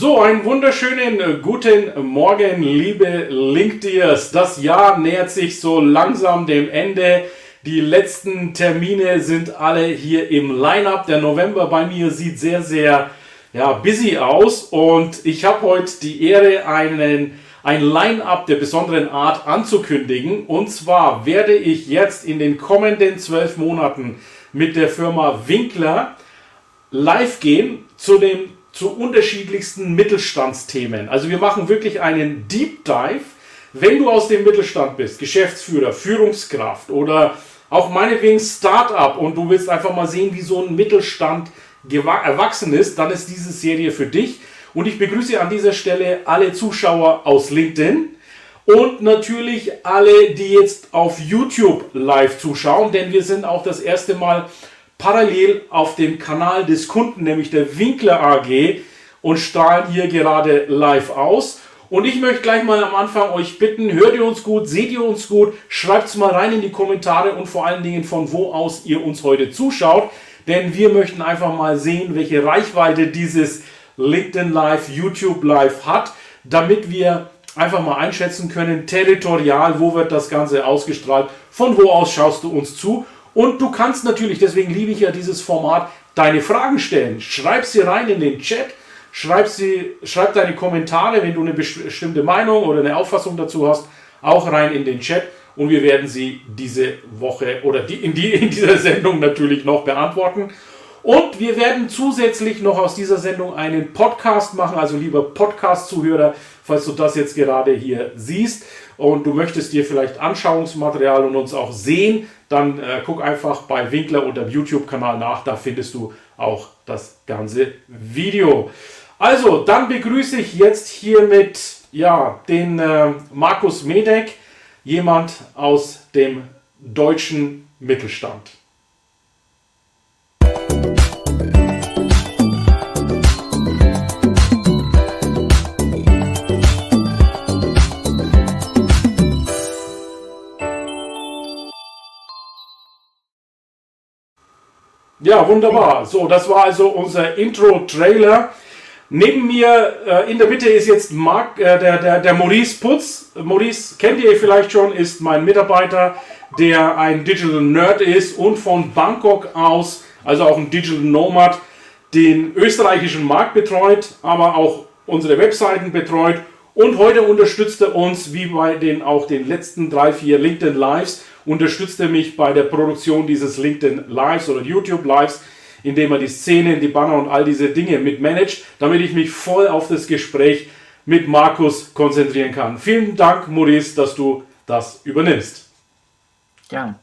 So, einen wunderschönen äh, guten Morgen, liebe LinkedIners. Das Jahr nähert sich so langsam dem Ende. Die letzten Termine sind alle hier im Line-up. Der November bei mir sieht sehr, sehr ja, busy aus und ich habe heute die Ehre, einen, ein Line-up der besonderen Art anzukündigen. Und zwar werde ich jetzt in den kommenden zwölf Monaten mit der Firma Winkler live gehen zu dem zu unterschiedlichsten Mittelstandsthemen. Also wir machen wirklich einen Deep Dive. Wenn du aus dem Mittelstand bist, Geschäftsführer, Führungskraft oder auch meinetwegen Startup und du willst einfach mal sehen, wie so ein Mittelstand erwachsen ist, dann ist diese Serie für dich. Und ich begrüße an dieser Stelle alle Zuschauer aus LinkedIn und natürlich alle, die jetzt auf YouTube live zuschauen, denn wir sind auch das erste Mal parallel auf dem Kanal des Kunden, nämlich der Winkler AG, und strahlen hier gerade live aus. Und ich möchte gleich mal am Anfang euch bitten, hört ihr uns gut, seht ihr uns gut, schreibt es mal rein in die Kommentare und vor allen Dingen von wo aus ihr uns heute zuschaut. Denn wir möchten einfach mal sehen, welche Reichweite dieses LinkedIn Live, YouTube Live hat, damit wir einfach mal einschätzen können, territorial, wo wird das Ganze ausgestrahlt, von wo aus schaust du uns zu und du kannst natürlich, deswegen liebe ich ja dieses Format, deine Fragen stellen. Schreib sie rein in den Chat, schreib, sie, schreib deine Kommentare, wenn du eine bestimmte Meinung oder eine Auffassung dazu hast, auch rein in den Chat und wir werden sie diese Woche oder die, in, die, in dieser Sendung natürlich noch beantworten. Und wir werden zusätzlich noch aus dieser Sendung einen Podcast machen, also lieber Podcast-Zuhörer, falls du das jetzt gerade hier siehst und du möchtest dir vielleicht Anschauungsmaterial und uns auch sehen, dann äh, guck einfach bei Winkler unter dem YouTube-Kanal nach, da findest du auch das ganze Video. Also, dann begrüße ich jetzt hiermit ja, den äh, Markus Medek, jemand aus dem deutschen Mittelstand. Ja, wunderbar. So, das war also unser Intro-Trailer. Neben mir äh, in der Mitte ist jetzt Mark, äh, der, der, der Maurice Putz. Maurice kennt ihr vielleicht schon, ist mein Mitarbeiter, der ein Digital Nerd ist und von Bangkok aus, also auch ein Digital Nomad, den österreichischen Markt betreut, aber auch unsere Webseiten betreut. Und heute unterstützt er uns, wie bei den auch den letzten drei, vier LinkedIn Lives, unterstützt er mich bei der Produktion dieses LinkedIn Lives oder YouTube Lives, indem er die Szenen, die Banner und all diese Dinge mitmanagt, damit ich mich voll auf das Gespräch mit Markus konzentrieren kann. Vielen Dank, Maurice, dass du das übernimmst. Gerne.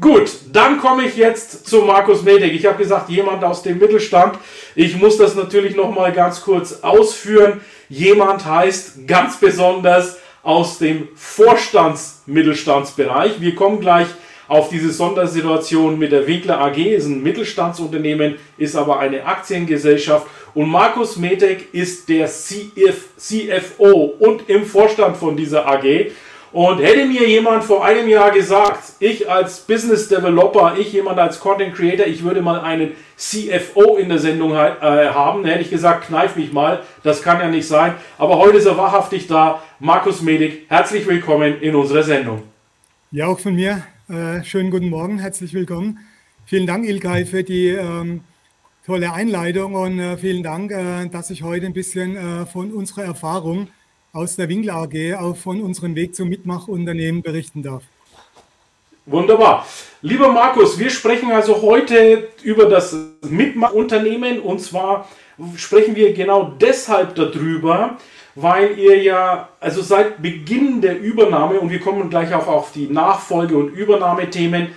Gut, dann komme ich jetzt zu Markus Medek. Ich habe gesagt, jemand aus dem Mittelstand. Ich muss das natürlich noch mal ganz kurz ausführen. Jemand heißt ganz besonders aus dem Vorstandsmittelstandsbereich. Wir kommen gleich auf diese Sondersituation mit der Winkler AG, ist ein Mittelstandsunternehmen, ist aber eine Aktiengesellschaft. Und Markus Metek ist der CF, CFO und im Vorstand von dieser AG. Und hätte mir jemand vor einem Jahr gesagt, ich als Business Developer, ich jemand als Content Creator, ich würde mal einen CFO in der Sendung äh, haben, hätte ich gesagt, kneif mich mal, das kann ja nicht sein. Aber heute ist er wahrhaftig da. Markus Medik, herzlich willkommen in unserer Sendung. Ja, auch von mir. Äh, schönen guten Morgen, herzlich willkommen. Vielen Dank, Ilkay, für die ähm, tolle Einleitung und äh, vielen Dank, äh, dass ich heute ein bisschen äh, von unserer Erfahrung aus der Winkler AG auch von unserem Weg zum Mitmachunternehmen berichten darf. Wunderbar. Lieber Markus, wir sprechen also heute über das Mitmachunternehmen und zwar sprechen wir genau deshalb darüber, weil ihr ja, also seit Beginn der Übernahme, und wir kommen gleich auch auf die Nachfolge- und Übernahmethemen,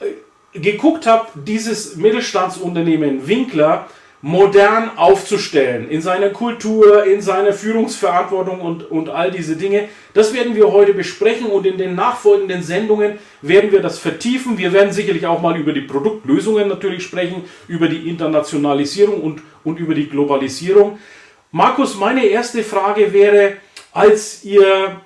äh, geguckt habe, dieses Mittelstandsunternehmen Winkler modern aufzustellen, in seiner Kultur, in seiner Führungsverantwortung und, und all diese Dinge. Das werden wir heute besprechen und in den nachfolgenden Sendungen werden wir das vertiefen. Wir werden sicherlich auch mal über die Produktlösungen natürlich sprechen, über die Internationalisierung und, und über die Globalisierung. Markus, meine erste Frage wäre, als ihr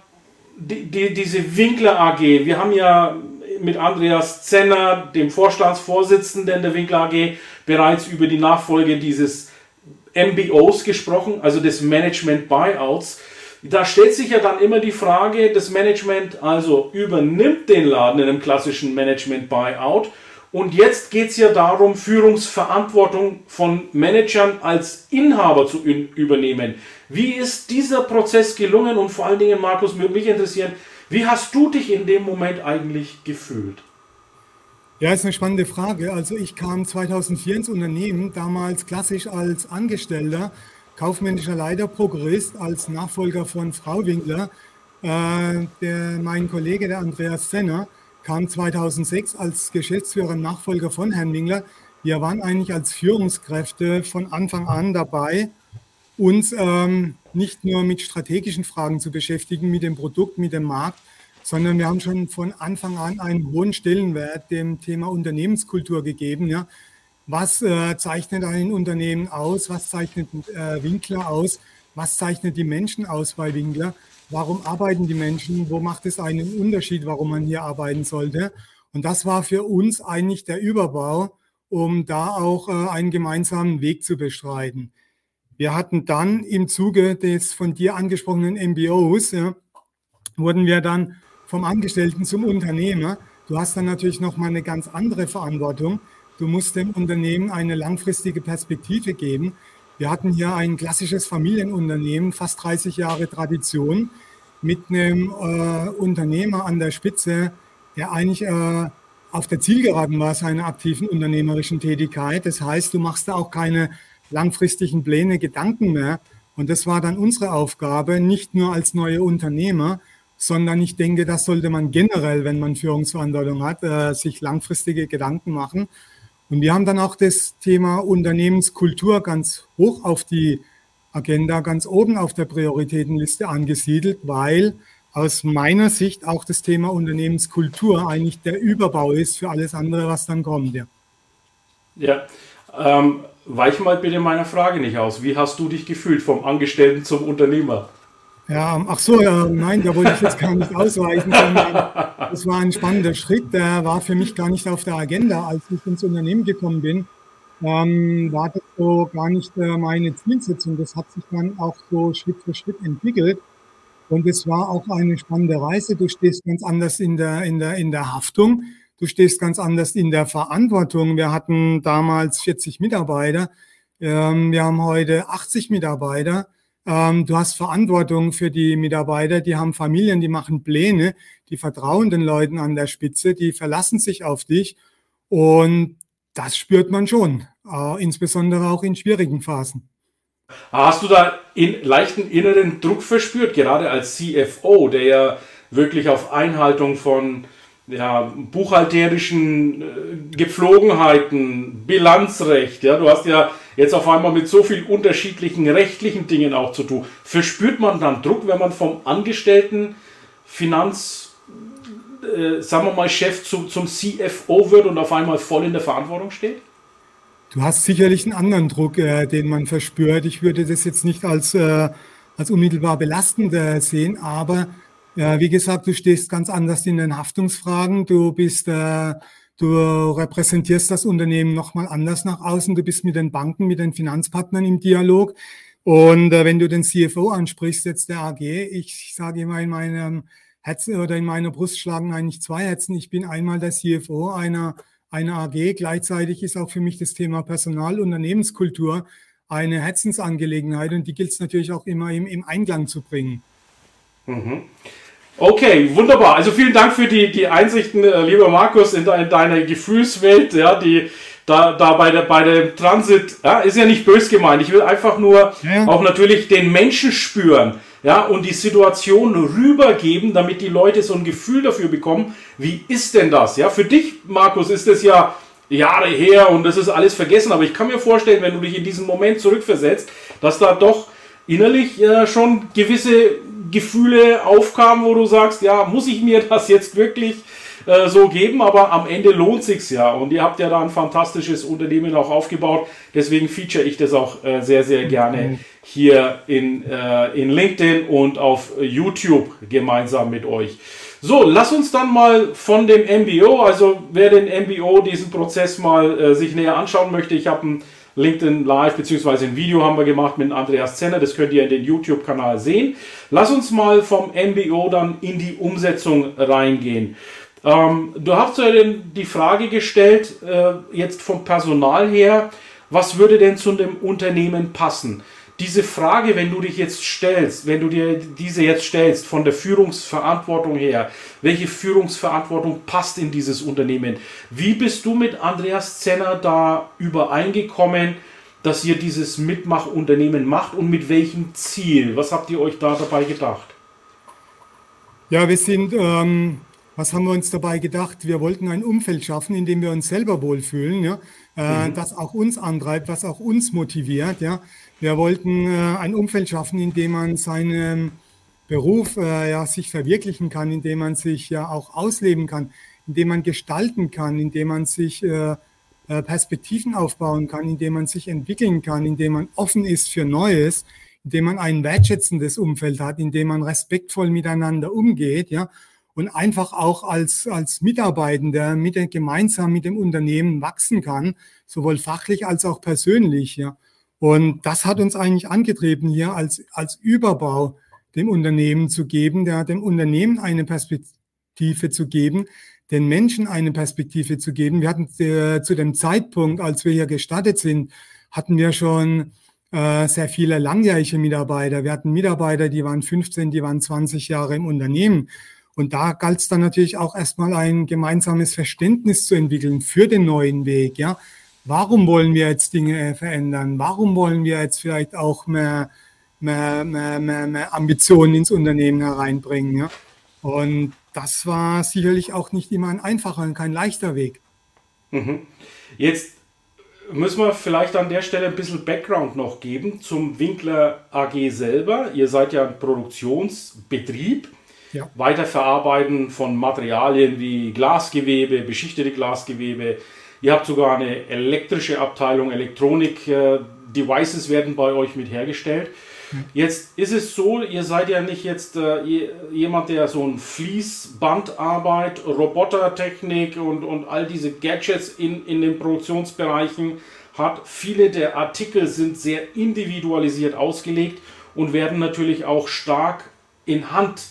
die, die, diese Winkler AG, wir haben ja mit Andreas Zenner, dem Vorstandsvorsitzenden der Winkler AG, bereits über die Nachfolge dieses MBOs gesprochen, also des Management Buyouts. Da stellt sich ja dann immer die Frage, das Management also übernimmt den Laden in einem klassischen Management Buyout und jetzt geht es ja darum, Führungsverantwortung von Managern als Inhaber zu übernehmen. Wie ist dieser Prozess gelungen und vor allen Dingen, Markus, würde mich interessieren, wie hast du dich in dem Moment eigentlich gefühlt? Ja, ist eine spannende Frage. Also ich kam 2004 ins Unternehmen, damals klassisch als Angestellter, kaufmännischer Leiter, Prokurist, als Nachfolger von Frau Winkler. Äh, der, mein Kollege, der Andreas Senner, kam 2006 als Geschäftsführer und Nachfolger von Herrn Winkler. Wir waren eigentlich als Führungskräfte von Anfang an dabei, uns ähm, nicht nur mit strategischen Fragen zu beschäftigen, mit dem Produkt, mit dem Markt, sondern wir haben schon von Anfang an einen hohen Stellenwert dem Thema Unternehmenskultur gegeben. Ja. Was äh, zeichnet ein Unternehmen aus? Was zeichnet äh, Winkler aus? Was zeichnet die Menschen aus bei Winkler? Warum arbeiten die Menschen? Wo macht es einen Unterschied, warum man hier arbeiten sollte? Und das war für uns eigentlich der Überbau, um da auch äh, einen gemeinsamen Weg zu bestreiten. Wir hatten dann im Zuge des von dir angesprochenen MBOs, ja, wurden wir dann vom Angestellten zum Unternehmer. Du hast dann natürlich nochmal eine ganz andere Verantwortung. Du musst dem Unternehmen eine langfristige Perspektive geben. Wir hatten hier ein klassisches Familienunternehmen, fast 30 Jahre Tradition, mit einem äh, Unternehmer an der Spitze, der eigentlich äh, auf der Zielgeraden war seiner aktiven unternehmerischen Tätigkeit. Das heißt, du machst da auch keine langfristigen Pläne, Gedanken mehr. Und das war dann unsere Aufgabe, nicht nur als neue Unternehmer, sondern ich denke, das sollte man generell, wenn man Führungsverantwortung hat, äh, sich langfristige Gedanken machen. Und wir haben dann auch das Thema Unternehmenskultur ganz hoch auf die Agenda, ganz oben auf der Prioritätenliste angesiedelt, weil aus meiner Sicht auch das Thema Unternehmenskultur eigentlich der Überbau ist für alles andere, was dann kommt. Ja, ja ähm, weich mal bitte meiner Frage nicht aus. Wie hast du dich gefühlt vom Angestellten zum Unternehmer? Ja, ach so, ja, nein, da wollte ich jetzt gar nicht ausweichen, das war ein spannender Schritt, der war für mich gar nicht auf der Agenda. Als ich ins Unternehmen gekommen bin, ähm, war das so gar nicht äh, meine Zielsetzung. Das hat sich dann auch so Schritt für Schritt entwickelt. Und es war auch eine spannende Reise. Du stehst ganz anders in der, in der, in der Haftung. Du stehst ganz anders in der Verantwortung. Wir hatten damals 40 Mitarbeiter. Ähm, wir haben heute 80 Mitarbeiter. Ähm, du hast Verantwortung für die Mitarbeiter, die haben Familien, die machen Pläne, die vertrauen den Leuten an der Spitze, die verlassen sich auf dich und das spürt man schon, äh, insbesondere auch in schwierigen Phasen. Hast du da in leichten inneren Druck verspürt, gerade als CFO, der ja wirklich auf Einhaltung von ja, buchhalterischen äh, Gepflogenheiten, Bilanzrecht, ja, du hast ja jetzt auf einmal mit so vielen unterschiedlichen rechtlichen Dingen auch zu tun. Verspürt man dann Druck, wenn man vom Angestellten Finanz, äh, sagen wir mal, Chef zu, zum CFO wird und auf einmal voll in der Verantwortung steht? Du hast sicherlich einen anderen Druck, äh, den man verspürt. Ich würde das jetzt nicht als, äh, als unmittelbar belastend äh, sehen, aber wie gesagt, du stehst ganz anders in den Haftungsfragen. Du bist äh, Du repräsentierst das Unternehmen nochmal anders nach außen. Du bist mit den Banken, mit den Finanzpartnern im Dialog. Und äh, wenn du den CFO ansprichst, jetzt der AG, ich sage immer in meinem Herzen oder in meiner Brust schlagen eigentlich zwei Herzen. Ich bin einmal der CFO einer, einer AG. Gleichzeitig ist auch für mich das Thema Personal, Unternehmenskultur eine Herzensangelegenheit und die gilt es natürlich auch immer im, im Einklang zu bringen. Mhm. Okay, wunderbar. Also vielen Dank für die, die Einsichten, äh, lieber Markus, in, de, in deine Gefühlswelt, ja, die da, da bei, der, bei dem Transit, ja, ist ja nicht bös gemeint. Ich will einfach nur ja. auch natürlich den Menschen spüren, ja, und die Situation rübergeben, damit die Leute so ein Gefühl dafür bekommen, wie ist denn das? Ja, für dich, Markus, ist es ja Jahre her und das ist alles vergessen. Aber ich kann mir vorstellen, wenn du dich in diesen Moment zurückversetzt, dass da doch innerlich äh, schon gewisse Gefühle aufkamen, wo du sagst, ja, muss ich mir das jetzt wirklich äh, so geben, aber am Ende lohnt sich's ja und ihr habt ja da ein fantastisches Unternehmen auch aufgebaut, deswegen feature ich das auch äh, sehr, sehr gerne mhm. hier in, äh, in LinkedIn und auf YouTube gemeinsam mit euch. So, lass uns dann mal von dem MBO, also wer den MBO, diesen Prozess mal äh, sich näher anschauen möchte, ich habe ein LinkedIn Live beziehungsweise ein Video haben wir gemacht mit Andreas Zenner, das könnt ihr in den YouTube-Kanal sehen. Lass uns mal vom MBO dann in die Umsetzung reingehen. Ähm, du hast ja die Frage gestellt, äh, jetzt vom Personal her, was würde denn zu dem Unternehmen passen? Diese Frage, wenn du dich jetzt stellst, wenn du dir diese jetzt stellst, von der Führungsverantwortung her, welche Führungsverantwortung passt in dieses Unternehmen? Wie bist du mit Andreas Zenner da übereingekommen, dass ihr dieses Mitmachunternehmen macht und mit welchem Ziel? Was habt ihr euch da dabei gedacht? Ja, wir sind ähm, was haben wir uns dabei gedacht? Wir wollten ein Umfeld schaffen, in dem wir uns selber wohlfühlen, ja, äh, mhm. das auch uns antreibt, was auch uns motiviert. Ja. Wir wollten äh, ein Umfeld schaffen, in dem man seinen Beruf äh, ja, sich verwirklichen kann, in dem man sich ja auch ausleben kann, in dem man gestalten kann, in dem man sich äh, äh, Perspektiven aufbauen kann, in dem man sich entwickeln kann, in dem man offen ist für Neues, in dem man ein wertschätzendes Umfeld hat, in dem man respektvoll miteinander umgeht, ja, und einfach auch als, als Mitarbeitender mit, gemeinsam mit dem Unternehmen wachsen kann, sowohl fachlich als auch persönlich. Ja. Und das hat uns eigentlich angetrieben, hier als, als Überbau dem Unternehmen zu geben, der dem Unternehmen eine Perspektive zu geben, den Menschen eine Perspektive zu geben. Wir hatten äh, zu dem Zeitpunkt, als wir hier gestartet sind, hatten wir schon äh, sehr viele langjährige Mitarbeiter. Wir hatten Mitarbeiter, die waren 15, die waren 20 Jahre im Unternehmen. Und da galt es dann natürlich auch erstmal ein gemeinsames Verständnis zu entwickeln für den neuen Weg. Ja, warum wollen wir jetzt Dinge äh, verändern? Warum wollen wir jetzt vielleicht auch mehr, mehr, mehr, mehr, mehr Ambitionen ins Unternehmen hereinbringen? Ja, und das war sicherlich auch nicht immer ein einfacher und kein leichter Weg. Mhm. Jetzt müssen wir vielleicht an der Stelle ein bisschen Background noch geben zum Winkler AG selber. Ihr seid ja ein Produktionsbetrieb ja. Weiterverarbeiten von Materialien wie Glasgewebe, beschichtete Glasgewebe. Ihr habt sogar eine elektrische Abteilung, Elektronik-Devices werden bei euch mit hergestellt. Jetzt ist es so, ihr seid ja nicht jetzt äh, jemand, der so ein Fließbandarbeit, Robotertechnik und, und all diese Gadgets in, in den Produktionsbereichen hat. Viele der Artikel sind sehr individualisiert ausgelegt und werden natürlich auch stark in Hand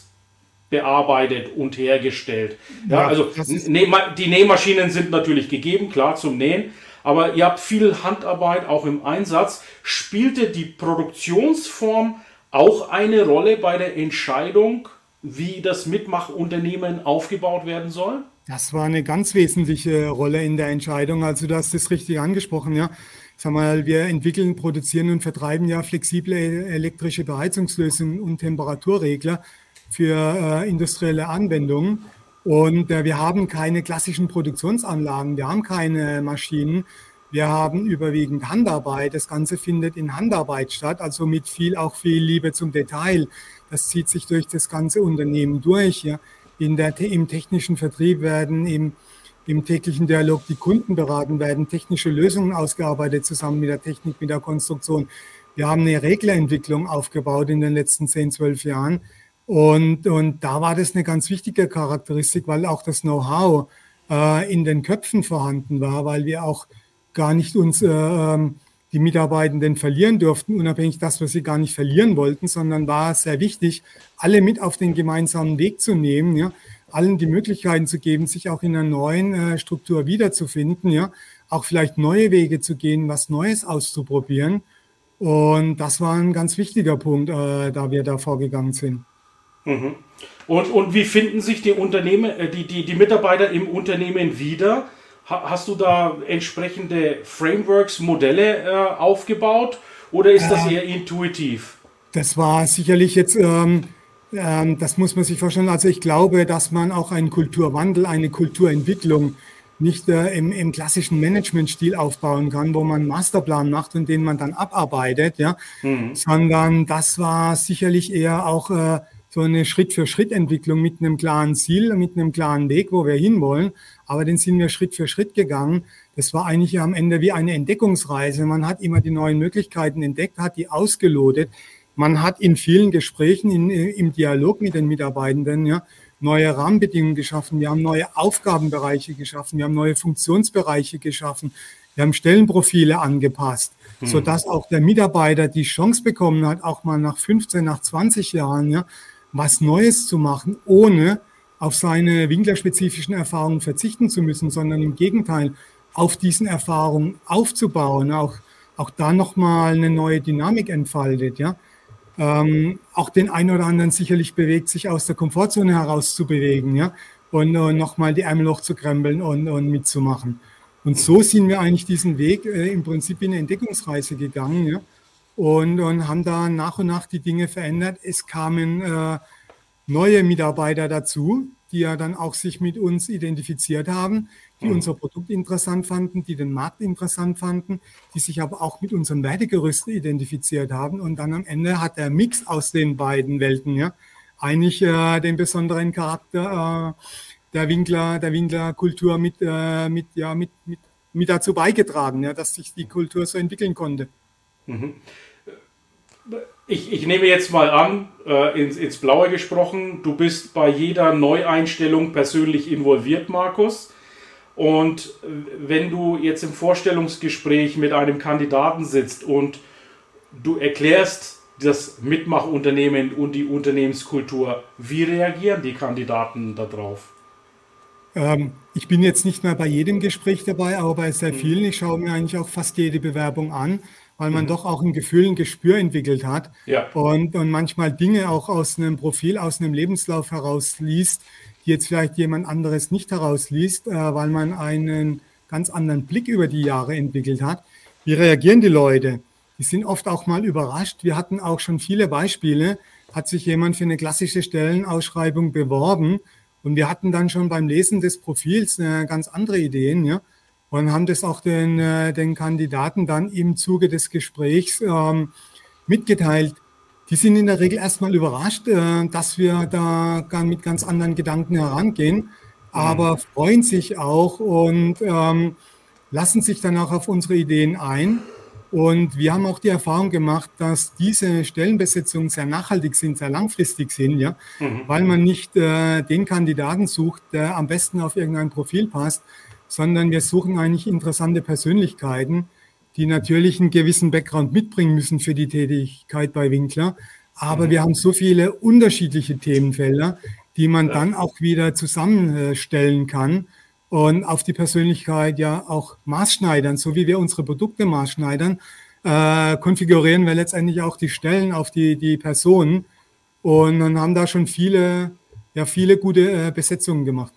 bearbeitet und hergestellt. Ja, ja also die Nähmaschinen sind natürlich gegeben, klar zum Nähen, aber ihr habt viel Handarbeit auch im Einsatz. Spielte die Produktionsform auch eine Rolle bei der Entscheidung, wie das Mitmachunternehmen aufgebaut werden soll? Das war eine ganz wesentliche Rolle in der Entscheidung. Also du hast das richtig angesprochen, ja. Sag mal, wir entwickeln, produzieren und vertreiben ja flexible elektrische Beheizungslösungen und Temperaturregler für äh, industrielle Anwendungen. Und äh, wir haben keine klassischen Produktionsanlagen, wir haben keine Maschinen, wir haben überwiegend Handarbeit. Das Ganze findet in Handarbeit statt, also mit viel, auch viel Liebe zum Detail. Das zieht sich durch das ganze Unternehmen durch. Ja. In der, Im technischen Vertrieb werden im, im täglichen Dialog die Kunden beraten, werden technische Lösungen ausgearbeitet zusammen mit der Technik, mit der Konstruktion. Wir haben eine Reglerentwicklung aufgebaut in den letzten 10, 12 Jahren und, und da war das eine ganz wichtige Charakteristik, weil auch das Know-how äh, in den Köpfen vorhanden war, weil wir auch gar nicht uns äh, ähm, die Mitarbeitenden verlieren durften, unabhängig, dass wir sie gar nicht verlieren wollten, sondern war sehr wichtig, alle mit auf den gemeinsamen Weg zu nehmen, ja, allen die Möglichkeiten zu geben, sich auch in einer neuen äh, Struktur wiederzufinden, ja, auch vielleicht neue Wege zu gehen, was Neues auszuprobieren. Und das war ein ganz wichtiger Punkt, äh, da wir da vorgegangen sind. Mhm. Und, und wie finden sich die Unternehmen, äh, die, die, die Mitarbeiter im Unternehmen wieder? Hast du da entsprechende Frameworks, Modelle äh, aufgebaut oder ist das eher intuitiv? Das war sicherlich jetzt, ähm, ähm, das muss man sich vorstellen. Also ich glaube, dass man auch einen Kulturwandel, eine Kulturentwicklung nicht äh, im, im klassischen Managementstil aufbauen kann, wo man einen Masterplan macht und den man dann abarbeitet, ja, mhm. sondern das war sicherlich eher auch äh, so eine Schritt-für-Schritt-Entwicklung mit einem klaren Ziel, mit einem klaren Weg, wo wir hinwollen. Aber den sind wir Schritt für Schritt gegangen. Das war eigentlich am Ende wie eine Entdeckungsreise. Man hat immer die neuen Möglichkeiten entdeckt, hat die ausgelotet. Man hat in vielen Gesprächen, in, im Dialog mit den Mitarbeitenden, ja, neue Rahmenbedingungen geschaffen. Wir haben neue Aufgabenbereiche geschaffen. Wir haben neue Funktionsbereiche geschaffen. Wir haben Stellenprofile angepasst, mhm. sodass auch der Mitarbeiter die Chance bekommen hat, auch mal nach 15, nach 20 Jahren, ja, was Neues zu machen, ohne auf seine winklerspezifischen Erfahrungen verzichten zu müssen, sondern im Gegenteil auf diesen Erfahrungen aufzubauen, auch, auch da nochmal eine neue Dynamik entfaltet. Ja? Ähm, auch den einen oder anderen sicherlich bewegt, sich aus der Komfortzone heraus zu bewegen ja? und, und nochmal die Ärmel hochzukrempeln und, und mitzumachen. Und so sind wir eigentlich diesen Weg äh, im Prinzip in eine Entdeckungsreise gegangen. Ja? Und, und haben da nach und nach die Dinge verändert. Es kamen äh, neue Mitarbeiter dazu, die ja dann auch sich mit uns identifiziert haben, die mhm. unser Produkt interessant fanden, die den Markt interessant fanden, die sich aber auch mit unserem Wertegerüst identifiziert haben. Und dann am Ende hat der Mix aus den beiden Welten ja eigentlich äh, den besonderen Charakter äh, der Winkler, der Winklerkultur mit, äh, mit, ja, mit, mit, mit dazu beigetragen, ja, dass sich die Kultur so entwickeln konnte. Mhm ich, ich nehme jetzt mal an, äh, ins, ins Blaue gesprochen, du bist bei jeder Neueinstellung persönlich involviert, Markus. Und wenn du jetzt im Vorstellungsgespräch mit einem Kandidaten sitzt und du erklärst das Mitmachunternehmen und die Unternehmenskultur, wie reagieren die Kandidaten darauf? Ähm, ich bin jetzt nicht mehr bei jedem Gespräch dabei, aber bei sehr mhm. vielen. Ich schaue mir eigentlich auch fast jede Bewerbung an weil man mhm. doch auch ein Gefühl, ein Gespür entwickelt hat ja. und, und manchmal Dinge auch aus einem Profil, aus einem Lebenslauf herausliest, die jetzt vielleicht jemand anderes nicht herausliest, äh, weil man einen ganz anderen Blick über die Jahre entwickelt hat. Wie reagieren die Leute? Die sind oft auch mal überrascht. Wir hatten auch schon viele Beispiele. Hat sich jemand für eine klassische Stellenausschreibung beworben und wir hatten dann schon beim Lesen des Profils äh, ganz andere Ideen. Ja? Und haben das auch den, äh, den Kandidaten dann im Zuge des Gesprächs ähm, mitgeteilt. Die sind in der Regel erstmal überrascht, äh, dass wir da mit ganz anderen Gedanken herangehen, aber mhm. freuen sich auch und ähm, lassen sich dann auch auf unsere Ideen ein. Und wir haben auch die Erfahrung gemacht, dass diese Stellenbesetzungen sehr nachhaltig sind, sehr langfristig sind, ja, mhm. weil man nicht äh, den Kandidaten sucht, der am besten auf irgendein Profil passt, sondern wir suchen eigentlich interessante Persönlichkeiten, die natürlich einen gewissen Background mitbringen müssen für die Tätigkeit bei Winkler. Aber mhm. wir haben so viele unterschiedliche Themenfelder, die man dann auch wieder zusammenstellen kann und auf die Persönlichkeit ja auch maßschneidern, so wie wir unsere Produkte maßschneidern, äh, konfigurieren wir letztendlich auch die Stellen auf die, die Personen und dann haben da schon viele, ja, viele gute äh, Besetzungen gemacht.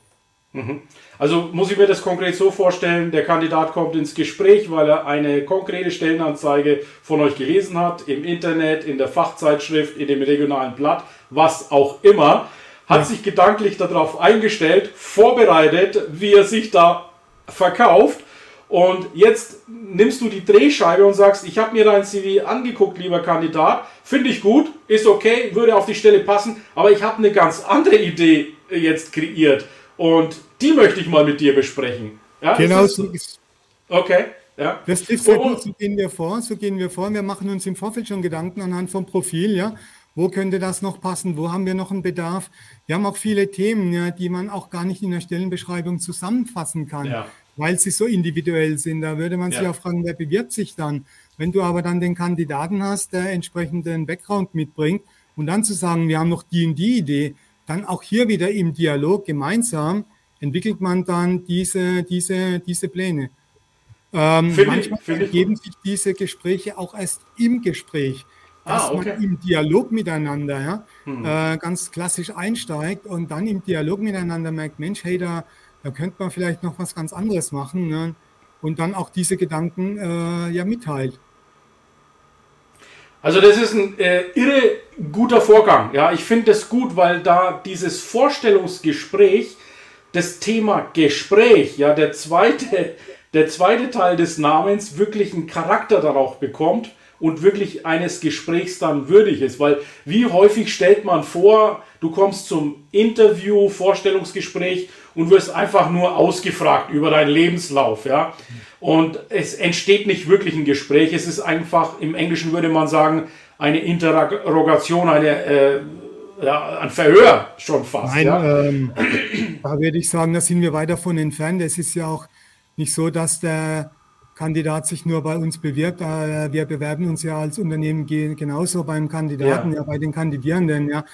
Mhm. Also muss ich mir das konkret so vorstellen, der Kandidat kommt ins Gespräch, weil er eine konkrete Stellenanzeige von euch gelesen hat, im Internet, in der Fachzeitschrift, in dem regionalen Blatt, was auch immer, hat ja. sich gedanklich darauf eingestellt, vorbereitet, wie er sich da verkauft. Und jetzt nimmst du die Drehscheibe und sagst, ich habe mir dein CV angeguckt, lieber Kandidat, finde ich gut, ist okay, würde auf die Stelle passen, aber ich habe eine ganz andere Idee jetzt kreiert. Und die möchte ich mal mit dir besprechen. Ja, genau so ist Okay. Ja. Das trifft sehr gut, so gehen wir vor, so gehen wir vor. Wir machen uns im Vorfeld schon Gedanken anhand vom Profil, ja. Wo könnte das noch passen? Wo haben wir noch einen Bedarf? Wir haben auch viele Themen, ja, die man auch gar nicht in der Stellenbeschreibung zusammenfassen kann, ja. weil sie so individuell sind. Da würde man sich auch fragen, wer bewirbt sich dann? Wenn du aber dann den Kandidaten hast, der entsprechenden Background mitbringt und dann zu sagen, wir haben noch die und die Idee, dann auch hier wieder im Dialog gemeinsam entwickelt man dann diese, diese, diese Pläne. Ähm, manchmal ich, ergeben sich diese Gespräche auch erst im Gespräch, ah, dass ah, okay. man im Dialog miteinander ja, hm. äh, ganz klassisch einsteigt und dann im Dialog miteinander merkt, Mensch, hey, da, da könnte man vielleicht noch was ganz anderes machen ne? und dann auch diese Gedanken äh, ja mitteilt. Also das ist ein äh, irre guter Vorgang. Ja, ich finde das gut, weil da dieses Vorstellungsgespräch das Thema Gespräch, ja, der zweite, der zweite Teil des Namens wirklich einen Charakter darauf bekommt und wirklich eines Gesprächs dann würdig ist. Weil wie häufig stellt man vor, du kommst zum Interview, Vorstellungsgespräch und wirst einfach nur ausgefragt über deinen Lebenslauf, ja. Und es entsteht nicht wirklich ein Gespräch, es ist einfach, im Englischen würde man sagen, eine Interrogation, eine, äh, ja, ein Verhör schon fast. Nein, ja. ähm, da würde ich sagen, da sind wir weit davon entfernt. Es ist ja auch nicht so, dass der Kandidat sich nur bei uns bewirbt. Äh, wir bewerben uns ja als Unternehmen genauso beim Kandidaten, ja, ja bei den Kandidierenden. Ja.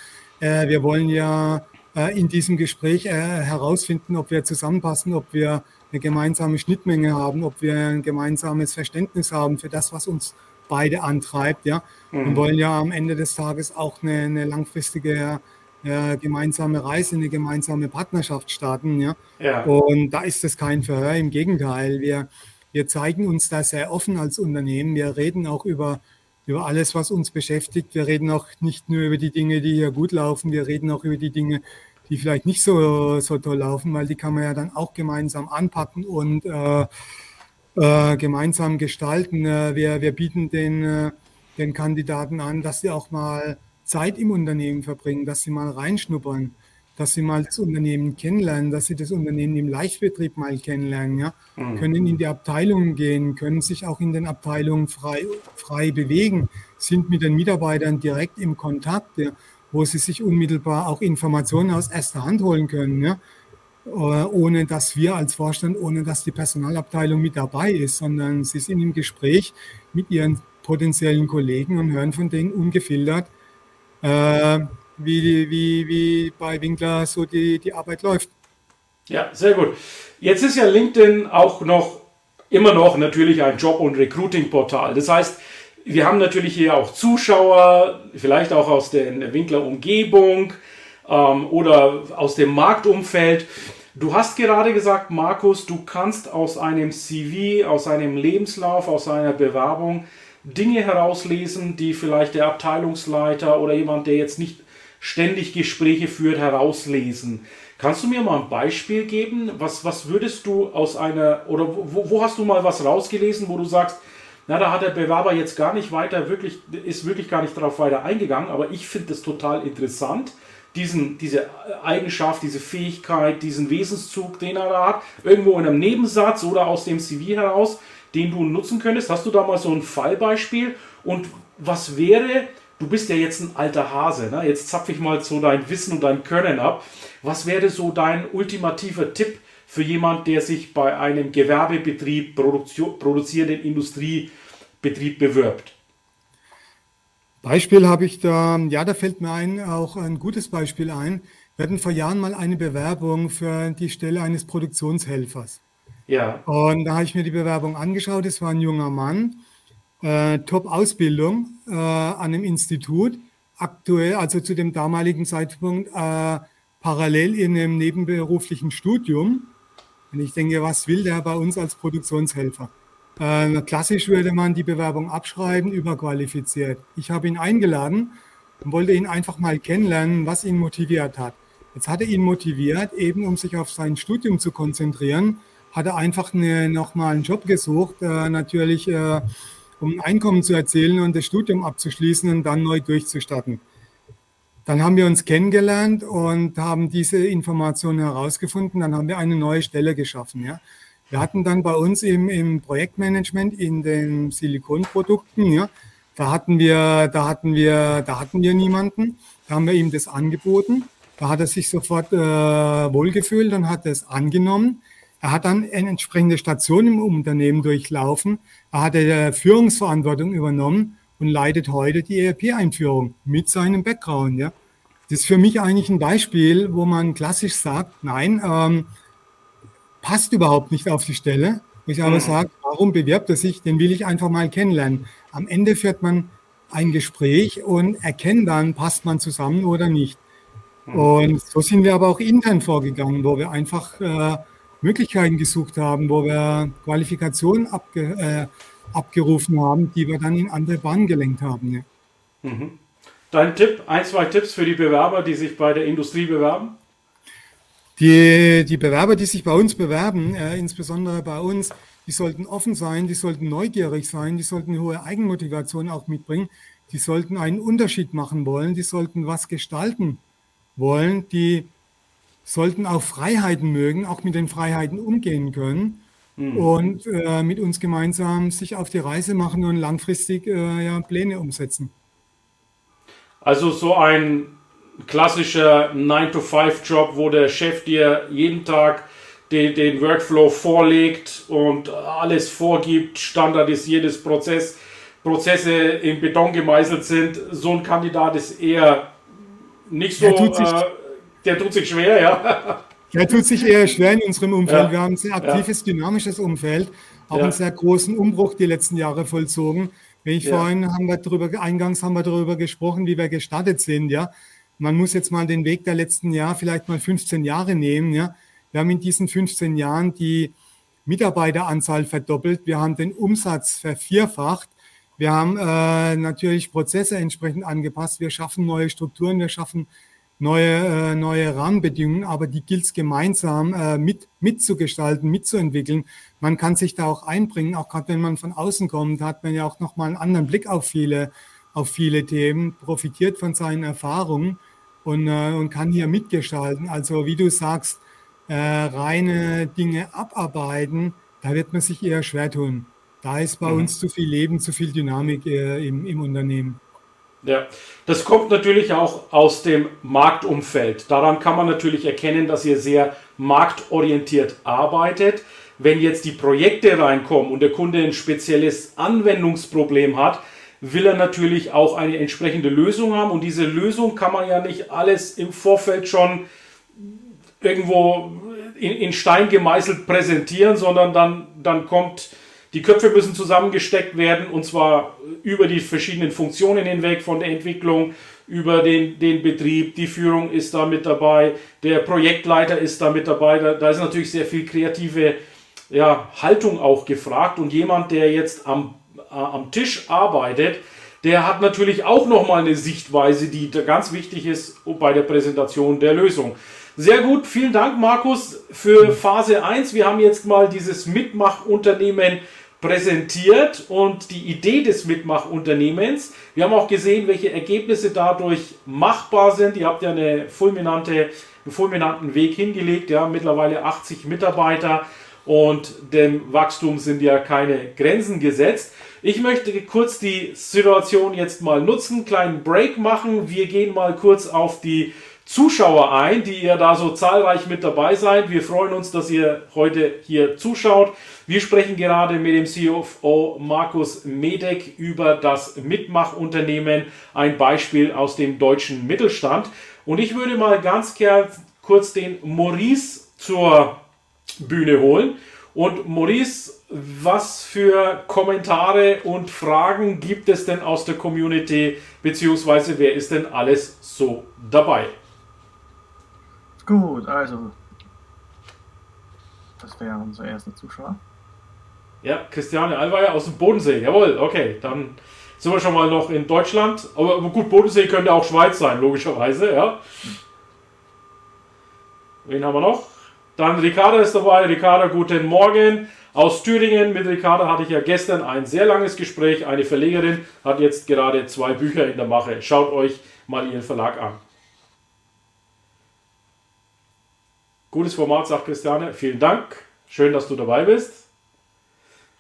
Äh, wir wollen ja äh, in diesem Gespräch herausfinden, ob wir zusammenpassen, ob wir eine gemeinsame Schnittmenge haben, ob wir ein gemeinsames Verständnis haben für das, was uns beide antreibt. Ja. Mhm. Wir wollen ja am Ende des Tages auch eine, eine langfristige äh, gemeinsame Reise, eine gemeinsame Partnerschaft starten. Ja. ja. Und da ist es kein Verhör, im Gegenteil. Wir, wir zeigen uns da sehr offen als Unternehmen. Wir reden auch über, über alles, was uns beschäftigt. Wir reden auch nicht nur über die Dinge, die hier gut laufen, wir reden auch über die Dinge, die vielleicht nicht so, so toll laufen, weil die kann man ja dann auch gemeinsam anpacken und äh, äh, gemeinsam gestalten. Äh, wir, wir bieten den, äh, den Kandidaten an, dass sie auch mal Zeit im Unternehmen verbringen, dass sie mal reinschnuppern dass sie mal das Unternehmen kennenlernen, dass sie das Unternehmen im Leichtbetrieb mal kennenlernen, ja, mhm. können in die Abteilungen gehen, können sich auch in den Abteilungen frei, frei bewegen, sind mit den Mitarbeitern direkt im Kontakt, ja, wo sie sich unmittelbar auch Informationen aus erster Hand holen können, ja, ohne dass wir als Vorstand, ohne dass die Personalabteilung mit dabei ist, sondern sie sind im Gespräch mit ihren potenziellen Kollegen und hören von denen ungefiltert, äh, wie, wie, wie bei Winkler so die, die Arbeit läuft. Ja, sehr gut. Jetzt ist ja LinkedIn auch noch immer noch natürlich ein Job- und Recruiting-Portal. Das heißt, wir haben natürlich hier auch Zuschauer, vielleicht auch aus der Winkler-Umgebung ähm, oder aus dem Marktumfeld. Du hast gerade gesagt, Markus, du kannst aus einem CV, aus einem Lebenslauf, aus einer Bewerbung Dinge herauslesen, die vielleicht der Abteilungsleiter oder jemand, der jetzt nicht ständig Gespräche führt, herauslesen. Kannst du mir mal ein Beispiel geben? Was, was würdest du aus einer, oder wo, wo hast du mal was rausgelesen, wo du sagst, na, da hat der Bewerber jetzt gar nicht weiter, wirklich, ist wirklich gar nicht darauf weiter eingegangen, aber ich finde es total interessant, diesen, diese Eigenschaft, diese Fähigkeit, diesen Wesenszug, den er da hat, irgendwo in einem Nebensatz oder aus dem CV heraus, den du nutzen könntest. Hast du da mal so ein Fallbeispiel? Und was wäre, du bist ja jetzt ein alter Hase, ne? jetzt zapfe ich mal so dein Wissen und dein Können ab. Was wäre so dein ultimativer Tipp für jemand, der sich bei einem Gewerbebetrieb, produzierenden Industriebetrieb bewirbt? Beispiel habe ich da, ja, da fällt mir ein, auch ein gutes Beispiel ein. Wir hatten vor Jahren mal eine Bewerbung für die Stelle eines Produktionshelfers. Ja. Und da habe ich mir die Bewerbung angeschaut. Es war ein junger Mann, äh, Top-Ausbildung äh, an einem Institut, aktuell, also zu dem damaligen Zeitpunkt, äh, parallel in einem nebenberuflichen Studium. Und ich denke, was will der bei uns als Produktionshelfer? Äh, klassisch würde man die Bewerbung abschreiben, überqualifiziert. Ich habe ihn eingeladen und wollte ihn einfach mal kennenlernen, was ihn motiviert hat. Jetzt hat er ihn motiviert, eben um sich auf sein Studium zu konzentrieren, hat er einfach eine, nochmal einen Job gesucht, äh, natürlich äh, um Einkommen zu erzielen und das Studium abzuschließen und dann neu durchzustarten. Dann haben wir uns kennengelernt und haben diese Informationen herausgefunden. Dann haben wir eine neue Stelle geschaffen. Ja. Wir hatten dann bei uns im, im Projektmanagement in den Silikonprodukten, ja, da hatten wir, da hatten wir, da hatten wir niemanden. Da haben wir ihm das angeboten. Da hat er sich sofort äh, wohlgefühlt und hat es angenommen. Er hat dann eine entsprechende Station im Unternehmen durchlaufen. Er hat die Führungsverantwortung übernommen und leitet heute die ERP-Einführung mit seinem Background. Ja. Das ist für mich eigentlich ein Beispiel, wo man klassisch sagt, nein, ähm, passt überhaupt nicht auf die Stelle. Ich aber mhm. sage, warum bewirbt er sich? Den will ich einfach mal kennenlernen. Am Ende führt man ein Gespräch und erkennt dann, passt man zusammen oder nicht. Mhm. Und so sind wir aber auch intern vorgegangen, wo wir einfach äh, Möglichkeiten gesucht haben, wo wir Qualifikationen abge, äh, abgerufen haben, die wir dann in andere Bahnen gelenkt haben. Ja. Mhm. Dein Tipp, ein, zwei Tipps für die Bewerber, die sich bei der Industrie bewerben? Die, die Bewerber, die sich bei uns bewerben, äh, insbesondere bei uns, die sollten offen sein, die sollten neugierig sein, die sollten eine hohe Eigenmotivation auch mitbringen, die sollten einen Unterschied machen wollen, die sollten was gestalten wollen, die sollten auch Freiheiten mögen, auch mit den Freiheiten umgehen können mhm. und äh, mit uns gemeinsam sich auf die Reise machen und langfristig äh, ja, Pläne umsetzen. Also so ein klassischer 9-to-5-Job, wo der Chef dir jeden Tag den, den Workflow vorlegt und alles vorgibt, standardisiertes Prozess, Prozesse in Beton gemeißelt sind. So ein Kandidat ist eher nicht so, der tut sich, äh, der tut sich schwer, ja. Der tut sich eher schwer in unserem Umfeld. Ja. Wir haben ein sehr aktives, ja. dynamisches Umfeld, auch ja. einen sehr großen Umbruch die letzten Jahre vollzogen. Wenn ich vorhin haben wir darüber, eingangs haben wir darüber gesprochen, wie wir gestartet sind, ja. Man muss jetzt mal den Weg der letzten Jahre, vielleicht mal 15 Jahre nehmen, ja. Wir haben in diesen 15 Jahren die Mitarbeiteranzahl verdoppelt. Wir haben den Umsatz vervierfacht. Wir haben äh, natürlich Prozesse entsprechend angepasst. Wir schaffen neue Strukturen, wir schaffen neue, äh, neue Rahmenbedingungen, aber die gilt es gemeinsam äh, mit, mitzugestalten, mitzuentwickeln. Man kann sich da auch einbringen, auch gerade wenn man von außen kommt, hat man ja auch nochmal einen anderen Blick auf viele, auf viele Themen, profitiert von seinen Erfahrungen und, äh, und kann hier mitgestalten. Also wie du sagst, äh, reine Dinge abarbeiten, da wird man sich eher schwer tun. Da ist bei mhm. uns zu viel Leben, zu viel Dynamik äh, im, im Unternehmen. Ja, das kommt natürlich auch aus dem Marktumfeld. Daran kann man natürlich erkennen, dass ihr sehr marktorientiert arbeitet. Wenn jetzt die Projekte reinkommen und der Kunde ein spezielles Anwendungsproblem hat, will er natürlich auch eine entsprechende Lösung haben. Und diese Lösung kann man ja nicht alles im Vorfeld schon irgendwo in, in Stein gemeißelt präsentieren, sondern dann, dann kommt, die Köpfe müssen zusammengesteckt werden und zwar über die verschiedenen Funktionen hinweg, von der Entwicklung über den, den Betrieb, die Führung ist da mit dabei, der Projektleiter ist da mit dabei, da, da ist natürlich sehr viel kreative ja, Haltung auch gefragt. Und jemand, der jetzt am, äh, am Tisch arbeitet, der hat natürlich auch nochmal eine Sichtweise, die ganz wichtig ist bei der Präsentation der Lösung. Sehr gut, vielen Dank, Markus, für Phase 1. Wir haben jetzt mal dieses Mitmachunternehmen präsentiert und die Idee des Mitmachunternehmens. Wir haben auch gesehen, welche Ergebnisse dadurch machbar sind. Ihr habt ja eine fulminante, einen fulminanten Weg hingelegt, ja, mittlerweile 80 Mitarbeiter und dem Wachstum sind ja keine Grenzen gesetzt. Ich möchte kurz die Situation jetzt mal nutzen, kleinen Break machen. Wir gehen mal kurz auf die Zuschauer ein, die ihr da so zahlreich mit dabei seid. Wir freuen uns, dass ihr heute hier zuschaut. Wir sprechen gerade mit dem CFO Markus Medek über das Mitmachunternehmen, ein Beispiel aus dem deutschen Mittelstand. Und ich würde mal ganz kurz den Maurice zur Bühne holen. Und Maurice, was für Kommentare und Fragen gibt es denn aus der Community, beziehungsweise wer ist denn alles so dabei? Gut, also. Das wäre unser erster Zuschauer. Ja, Christiane Allweier aus dem Bodensee. Jawohl, okay. Dann sind wir schon mal noch in Deutschland. Aber gut, Bodensee könnte auch Schweiz sein, logischerweise, ja. Wen haben wir noch? Dann Ricarda ist dabei. Ricarda, guten Morgen. Aus Thüringen. Mit Ricarda hatte ich ja gestern ein sehr langes Gespräch. Eine Verlegerin hat jetzt gerade zwei Bücher in der Mache. Schaut euch mal ihren Verlag an. Gutes Format, sagt Christiane. Vielen Dank. Schön, dass du dabei bist.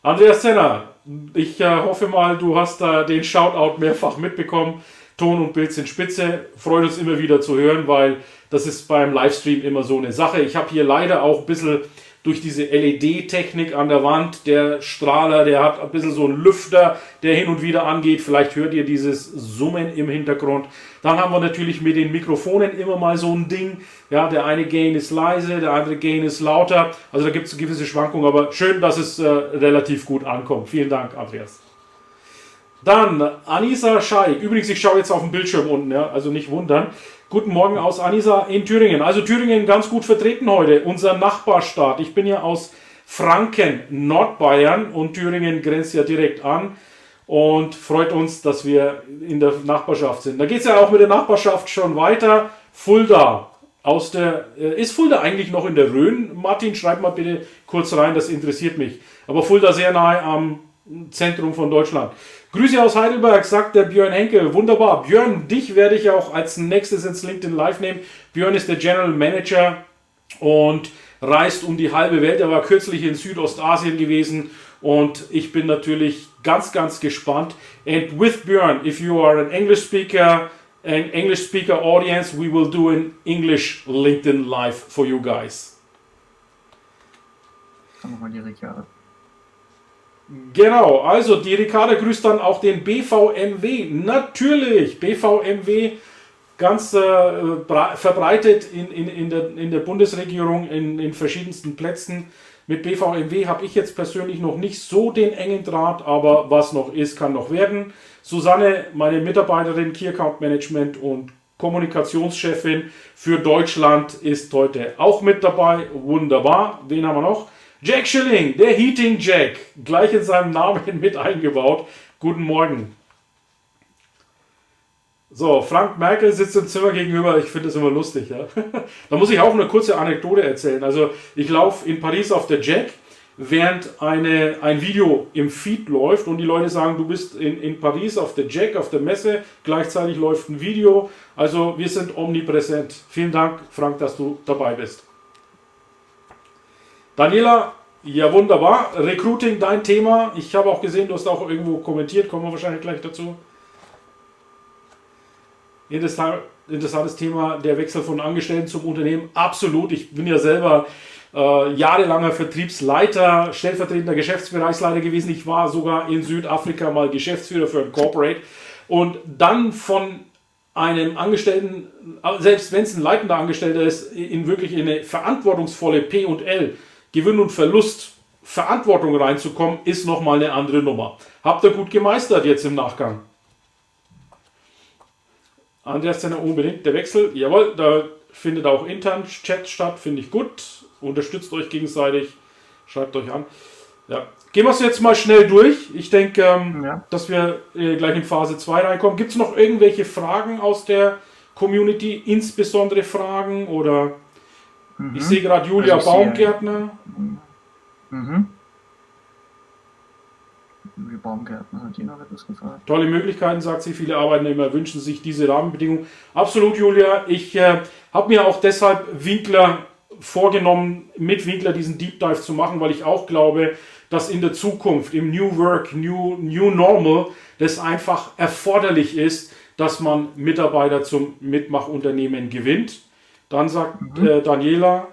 Andreas Zenner, ich äh, hoffe mal, du hast da den Shoutout mehrfach mitbekommen. Ton und Bild sind spitze. Freut uns immer wieder zu hören, weil das ist beim Livestream immer so eine Sache. Ich habe hier leider auch ein bisschen durch diese LED-Technik an der Wand. Der Strahler, der hat ein bisschen so einen Lüfter, der hin und wieder angeht. Vielleicht hört ihr dieses Summen im Hintergrund. Dann haben wir natürlich mit den Mikrofonen immer mal so ein Ding. Ja, der eine Gain ist leise, der andere Gain ist lauter. Also da gibt es gewisse Schwankungen, aber schön, dass es äh, relativ gut ankommt. Vielen Dank, Andreas. Dann Anisa Scheik. Übrigens, ich schaue jetzt auf den Bildschirm unten, ja, also nicht wundern. Guten Morgen aus Anisa in Thüringen. Also Thüringen ganz gut vertreten heute. Unser Nachbarstaat. Ich bin ja aus Franken, Nordbayern und Thüringen grenzt ja direkt an und freut uns, dass wir in der Nachbarschaft sind. Da geht es ja auch mit der Nachbarschaft schon weiter. Fulda, aus der. Äh, ist Fulda eigentlich noch in der Rhön? Martin, schreib mal bitte kurz rein, das interessiert mich. Aber Fulda sehr nahe am Zentrum von Deutschland. Grüße aus Heidelberg, sagt der Björn Henkel. Wunderbar. Björn, dich werde ich auch als nächstes ins LinkedIn Live nehmen. Björn ist der General Manager und reist um die halbe Welt. Er war kürzlich in Südostasien gewesen und ich bin natürlich ganz, ganz gespannt. And with Björn, if you are an English speaker, an English speaker audience, we will do an English LinkedIn Live for you guys. Dann machen wir die Ricarda. Genau, also die Ricarda grüßt dann auch den BVMW. Natürlich, BVMW ganz äh, verbreitet in, in, in, der, in der Bundesregierung in, in verschiedensten Plätzen. Mit BVMW habe ich jetzt persönlich noch nicht so den engen Draht, aber was noch ist, kann noch werden. Susanne, meine Mitarbeiterin Key Account Management und Kommunikationschefin für Deutschland, ist heute auch mit dabei. Wunderbar. Wen haben wir noch? Jack Schilling, der Heating Jack, gleich in seinem Namen mit eingebaut. Guten Morgen. So, Frank Merkel sitzt im Zimmer gegenüber. Ich finde das immer lustig. Ja? da muss ich auch eine kurze Anekdote erzählen. Also, ich laufe in Paris auf der Jack, während eine, ein Video im Feed läuft und die Leute sagen, du bist in, in Paris auf der Jack, auf der Messe. Gleichzeitig läuft ein Video. Also, wir sind omnipräsent. Vielen Dank, Frank, dass du dabei bist. Daniela, ja wunderbar. Recruiting, dein Thema. Ich habe auch gesehen, du hast auch irgendwo kommentiert, kommen wir wahrscheinlich gleich dazu. Interessantes Thema, der Wechsel von Angestellten zum Unternehmen. Absolut. Ich bin ja selber äh, jahrelanger Vertriebsleiter, stellvertretender Geschäftsbereichsleiter gewesen. Ich war sogar in Südafrika mal Geschäftsführer für ein Corporate. Und dann von einem Angestellten, selbst wenn es ein leitender Angestellter ist, in wirklich eine verantwortungsvolle P und Gewinn und Verlust, Verantwortung reinzukommen, ist nochmal eine andere Nummer. Habt ihr gut gemeistert jetzt im Nachgang? An der Stelle unbedingt der Wechsel. Jawohl, da findet auch intern Chat statt, finde ich gut. Unterstützt euch gegenseitig, schreibt euch an. Ja. Gehen wir es jetzt mal schnell durch. Ich denke, ähm, ja. dass wir äh, gleich in Phase 2 reinkommen. Gibt es noch irgendwelche Fragen aus der Community, insbesondere Fragen oder Mhm. Ich sehe gerade Julia also Baumgärtner. Mhm. Julia Baumgärtner hat Ihnen noch etwas gefragt. Tolle Möglichkeiten, sagt sie. Viele Arbeitnehmer wünschen sich diese Rahmenbedingungen. Absolut, Julia. Ich äh, habe mir auch deshalb Winkler vorgenommen, mit Winkler diesen Deep Dive zu machen, weil ich auch glaube, dass in der Zukunft, im New Work, New, New Normal, das einfach erforderlich ist, dass man Mitarbeiter zum Mitmachunternehmen gewinnt. Dann sagt mhm. äh, Daniela,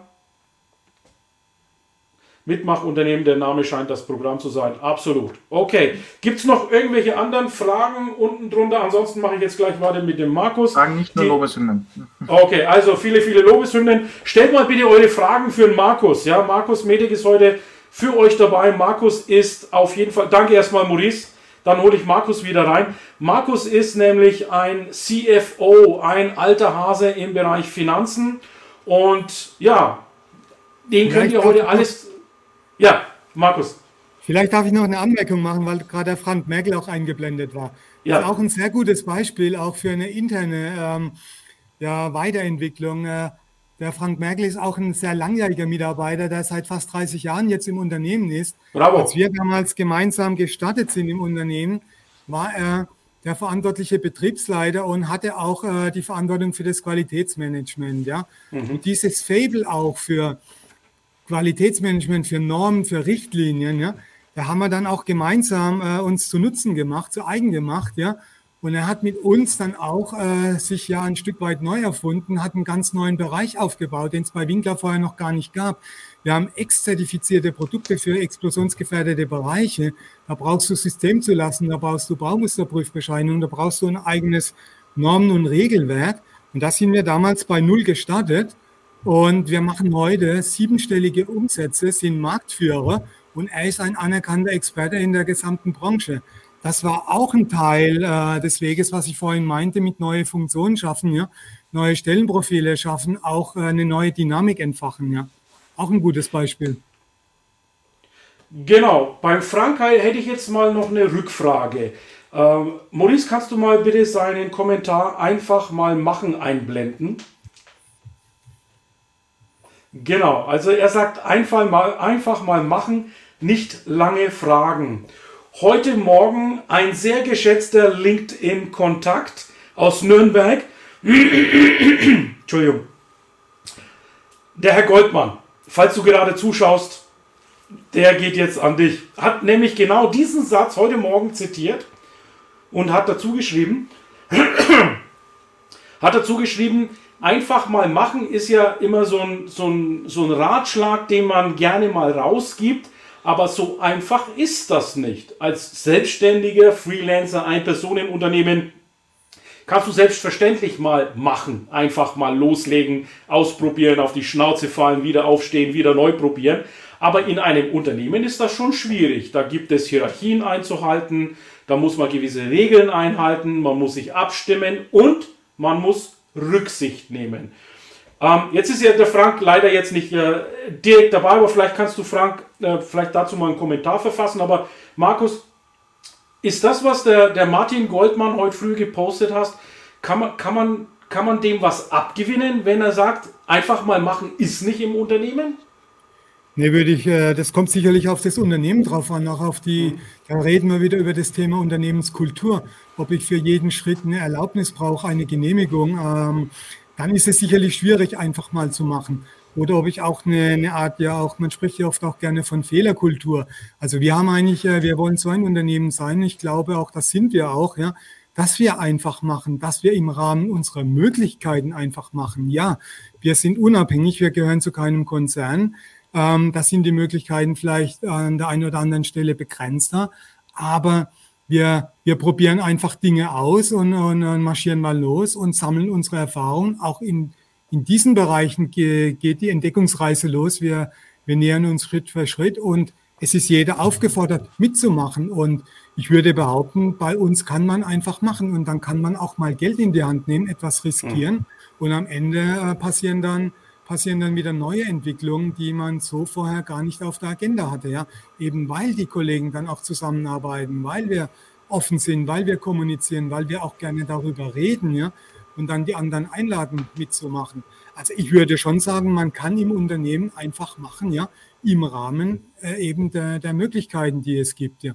Mitmachunternehmen, der Name scheint das Programm zu sein. Absolut. Okay. Gibt es noch irgendwelche anderen Fragen unten drunter? Ansonsten mache ich jetzt gleich weiter mit dem Markus. Fragen nicht nur Lobeshymnen. Okay, also viele, viele Lobeshymnen. Stellt mal bitte eure Fragen für den Markus. Ja, Markus Medik ist heute für euch dabei. Markus ist auf jeden Fall, danke erstmal Maurice, dann hole ich Markus wieder rein. Markus ist nämlich ein CFO, ein alter Hase im Bereich Finanzen. Und ja, den könnt ihr heute alles. Ja, Markus. Vielleicht darf ich noch eine Anmerkung machen, weil gerade der Frank Merkel auch eingeblendet war. Ja. Das ist auch ein sehr gutes Beispiel auch für eine interne ähm, ja, Weiterentwicklung. Äh, der Frank Merkel ist auch ein sehr langjähriger Mitarbeiter, der seit fast 30 Jahren jetzt im Unternehmen ist. Bravo. Als wir damals gemeinsam gestartet sind im Unternehmen, war er der verantwortliche Betriebsleiter und hatte auch äh, die Verantwortung für das Qualitätsmanagement. Ja? Mhm. Und dieses Fable auch für Qualitätsmanagement, für Normen, für Richtlinien, ja, da haben wir dann auch gemeinsam äh, uns zu Nutzen gemacht, zu eigen gemacht, ja. Und er hat mit uns dann auch äh, sich ja ein Stück weit neu erfunden, hat einen ganz neuen Bereich aufgebaut, den es bei Winkler vorher noch gar nicht gab. Wir haben exzertifizierte Produkte für explosionsgefährdete Bereiche. Da brauchst du Systemzulassen, da brauchst du Baumusterprüfbescheinigung, da brauchst du ein eigenes Normen- und Regelwerk. Und da sind wir damals bei Null gestartet. Und wir machen heute siebenstellige Umsätze, sind Marktführer und er ist ein anerkannter Experte in der gesamten Branche. Das war auch ein Teil äh, des Weges, was ich vorhin meinte, mit neue Funktionen schaffen, ja, neue Stellenprofile schaffen, auch äh, eine neue Dynamik entfachen, ja. Auch ein gutes Beispiel. Genau, beim Frankreich hätte ich jetzt mal noch eine Rückfrage. Ähm, Maurice, kannst du mal bitte seinen Kommentar einfach mal machen einblenden? Genau, also er sagt einfach mal, einfach mal machen, nicht lange fragen. Heute Morgen ein sehr geschätzter LinkedIn-Kontakt aus Nürnberg. Entschuldigung. Der Herr Goldmann, falls du gerade zuschaust, der geht jetzt an dich. Hat nämlich genau diesen Satz heute Morgen zitiert und hat dazu geschrieben, hat dazu geschrieben, einfach mal machen ist ja immer so ein, so, ein, so ein Ratschlag, den man gerne mal rausgibt, aber so einfach ist das nicht. Als selbstständiger Freelancer, ein Personenunternehmen, kannst du selbstverständlich mal machen, einfach mal loslegen, ausprobieren, auf die Schnauze fallen, wieder aufstehen, wieder neu probieren. Aber in einem Unternehmen ist das schon schwierig. Da gibt es Hierarchien einzuhalten, da muss man gewisse Regeln einhalten, man muss sich abstimmen und man muss Rücksicht nehmen. Ähm, jetzt ist ja der Frank leider jetzt nicht äh, direkt dabei, aber vielleicht kannst du Frank äh, vielleicht dazu mal einen Kommentar verfassen. Aber Markus, ist das, was der, der Martin Goldmann heute früh gepostet hast, kann man, kann, man, kann man dem was abgewinnen, wenn er sagt, einfach mal machen ist nicht im Unternehmen? Nee, würde ich, äh, das kommt sicherlich auf das Unternehmen drauf an, auch auf die, da reden wir wieder über das Thema Unternehmenskultur. Ob ich für jeden Schritt eine Erlaubnis brauche, eine Genehmigung, ähm, dann ist es sicherlich schwierig, einfach mal zu machen. Oder ob ich auch eine, eine Art, ja auch, man spricht ja oft auch gerne von Fehlerkultur. Also wir haben eigentlich, äh, wir wollen so ein Unternehmen sein, ich glaube auch, das sind wir auch, ja, dass wir einfach machen, dass wir im Rahmen unserer Möglichkeiten einfach machen. Ja, wir sind unabhängig, wir gehören zu keinem Konzern. Ähm, da sind die Möglichkeiten vielleicht an der einen oder anderen Stelle begrenzter, aber wir, wir probieren einfach Dinge aus und, und, und marschieren mal los und sammeln unsere Erfahrungen. Auch in, in diesen Bereichen ge, geht die Entdeckungsreise los. Wir, wir nähern uns Schritt für Schritt und es ist jeder aufgefordert, mitzumachen. Und ich würde behaupten, bei uns kann man einfach machen und dann kann man auch mal Geld in die Hand nehmen, etwas riskieren mhm. und am Ende äh, passieren dann passieren dann wieder neue Entwicklungen, die man so vorher gar nicht auf der Agenda hatte. Ja? Eben weil die Kollegen dann auch zusammenarbeiten, weil wir offen sind, weil wir kommunizieren, weil wir auch gerne darüber reden ja? und dann die anderen einladen mitzumachen. Also ich würde schon sagen, man kann im Unternehmen einfach machen, ja, im Rahmen äh, eben der, der Möglichkeiten, die es gibt. Ja.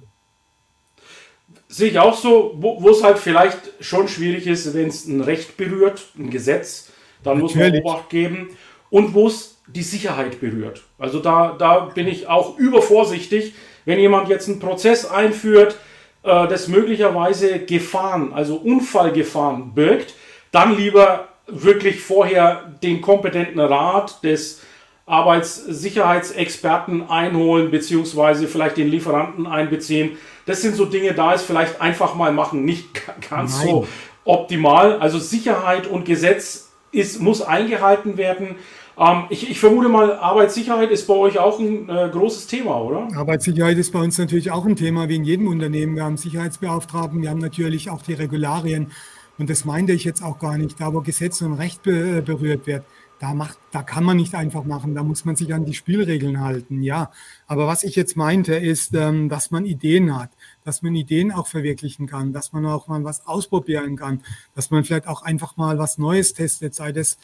Sehe ich auch so, wo es halt vielleicht schon schwierig ist, wenn es ein Recht berührt, ein Gesetz, dann Natürlich. muss man Obacht geben und wo es die Sicherheit berührt. Also da, da bin ich auch übervorsichtig, wenn jemand jetzt einen Prozess einführt, äh, das möglicherweise Gefahren, also Unfallgefahren birgt, dann lieber wirklich vorher den kompetenten Rat des Arbeitssicherheitsexperten einholen, beziehungsweise vielleicht den Lieferanten einbeziehen. Das sind so Dinge, da ist vielleicht einfach mal machen, nicht ganz Nein. so optimal. Also Sicherheit und Gesetz ist, muss eingehalten werden. Ähm, ich, ich, vermute mal, Arbeitssicherheit ist bei euch auch ein äh, großes Thema, oder? Arbeitssicherheit ist bei uns natürlich auch ein Thema, wie in jedem Unternehmen. Wir haben Sicherheitsbeauftragten, wir haben natürlich auch die Regularien. Und das meinte ich jetzt auch gar nicht. Da, wo Gesetz und Recht be berührt wird, da, macht, da kann man nicht einfach machen, da muss man sich an die Spielregeln halten, ja. Aber was ich jetzt meinte, ist, ähm, dass man Ideen hat, dass man Ideen auch verwirklichen kann, dass man auch mal was ausprobieren kann, dass man vielleicht auch einfach mal was Neues testet, sei das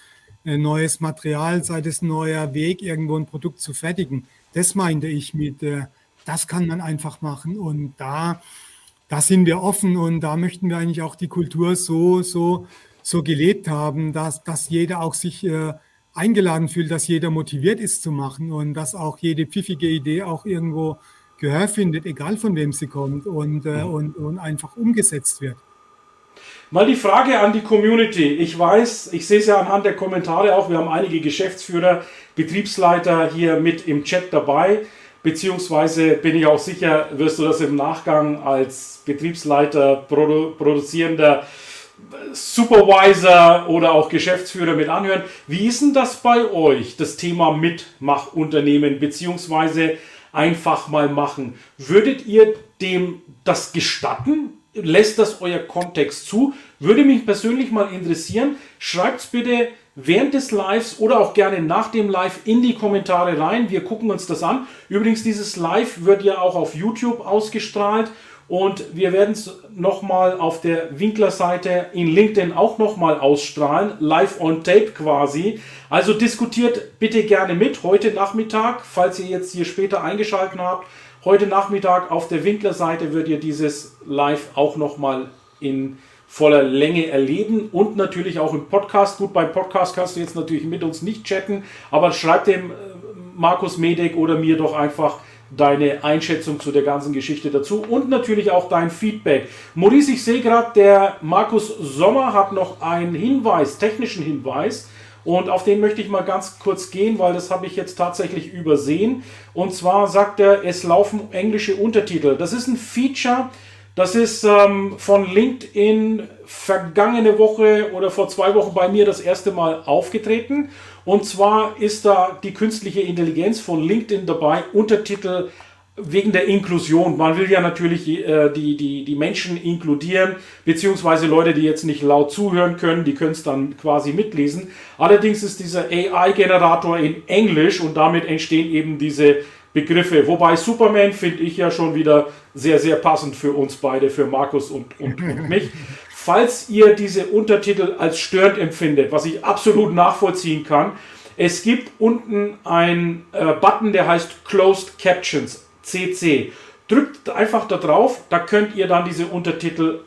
neues Material, sei das neuer Weg, irgendwo ein Produkt zu fertigen. Das meinte ich mit, äh, das kann man einfach machen und da, da sind wir offen und da möchten wir eigentlich auch die Kultur so, so, so gelebt haben, dass, dass jeder auch sich äh, eingeladen fühlt, dass jeder motiviert ist zu machen und dass auch jede pfiffige Idee auch irgendwo Gehör findet, egal von wem sie kommt und, äh, und, und einfach umgesetzt wird. Mal die Frage an die Community. Ich weiß, ich sehe es ja anhand der Kommentare auch, wir haben einige Geschäftsführer, Betriebsleiter hier mit im Chat dabei. Beziehungsweise bin ich auch sicher, wirst du das im Nachgang als Betriebsleiter, Produ produzierender Supervisor oder auch Geschäftsführer mit anhören. Wie ist denn das bei euch, das Thema Mitmachunternehmen, beziehungsweise einfach mal machen? Würdet ihr dem das gestatten? lässt das euer Kontext zu? Würde mich persönlich mal interessieren. Schreibt es bitte während des Lives oder auch gerne nach dem Live in die Kommentare rein. Wir gucken uns das an. Übrigens, dieses Live wird ja auch auf YouTube ausgestrahlt Und wir werden es nochmal auf der Winkler-Seite in LinkedIn auch nochmal ausstrahlen, live on tape quasi. Also diskutiert bitte gerne mit heute Nachmittag, falls ihr jetzt hier später eingeschaltet habt. Heute Nachmittag auf der Winkler-Seite wird ihr dieses Live auch nochmal in voller Länge erleben und natürlich auch im Podcast. Gut, beim Podcast kannst du jetzt natürlich mit uns nicht chatten, aber schreib dem äh, Markus Medek oder mir doch einfach deine Einschätzung zu der ganzen Geschichte dazu und natürlich auch dein Feedback. Maurice, ich sehe gerade, der Markus Sommer hat noch einen Hinweis, technischen Hinweis. Und auf den möchte ich mal ganz kurz gehen, weil das habe ich jetzt tatsächlich übersehen. Und zwar sagt er, es laufen englische Untertitel. Das ist ein Feature, das ist ähm, von LinkedIn vergangene Woche oder vor zwei Wochen bei mir das erste Mal aufgetreten. Und zwar ist da die künstliche Intelligenz von LinkedIn dabei, Untertitel wegen der Inklusion. Man will ja natürlich äh, die, die, die Menschen inkludieren, beziehungsweise Leute, die jetzt nicht laut zuhören können, die können es dann quasi mitlesen. Allerdings ist dieser AI-Generator in Englisch und damit entstehen eben diese Begriffe. Wobei Superman finde ich ja schon wieder sehr, sehr passend für uns beide, für Markus und, und, und mich. Falls ihr diese Untertitel als störend empfindet, was ich absolut nachvollziehen kann, es gibt unten einen äh, Button, der heißt Closed Captions, CC. Drückt einfach da drauf, da könnt ihr dann diese Untertitel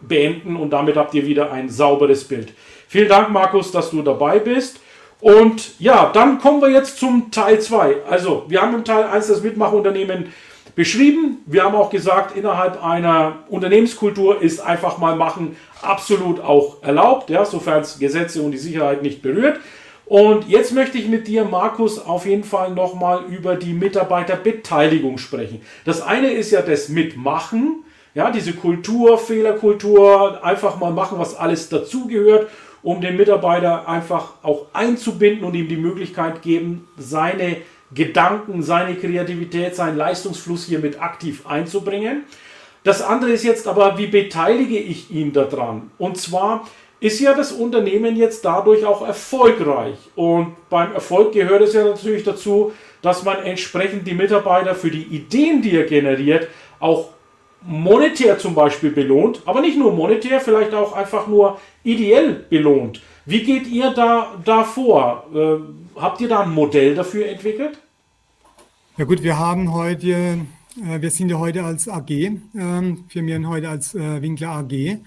beenden und damit habt ihr wieder ein sauberes Bild. Vielen Dank, Markus, dass du dabei bist. Und ja, dann kommen wir jetzt zum Teil 2. Also, wir haben im Teil 1 das Mitmachunternehmen beschrieben. Wir haben auch gesagt, innerhalb einer Unternehmenskultur ist einfach mal machen absolut auch erlaubt, ja, sofern es Gesetze und die Sicherheit nicht berührt. Und jetzt möchte ich mit dir, Markus, auf jeden Fall nochmal über die Mitarbeiterbeteiligung sprechen. Das eine ist ja das Mitmachen, ja, diese Kultur, Fehlerkultur, einfach mal machen, was alles dazugehört um den Mitarbeiter einfach auch einzubinden und ihm die Möglichkeit geben, seine Gedanken, seine Kreativität, seinen Leistungsfluss hier mit aktiv einzubringen. Das andere ist jetzt aber, wie beteilige ich ihn daran? Und zwar ist ja das Unternehmen jetzt dadurch auch erfolgreich. Und beim Erfolg gehört es ja natürlich dazu, dass man entsprechend die Mitarbeiter für die Ideen, die er generiert, auch monetär zum Beispiel belohnt, aber nicht nur monetär, vielleicht auch einfach nur ideell belohnt. Wie geht ihr da, da vor? Äh, habt ihr da ein Modell dafür entwickelt? Ja gut, wir haben heute, äh, wir sind ja heute als AG, äh, firmieren heute als äh, Winkler AG.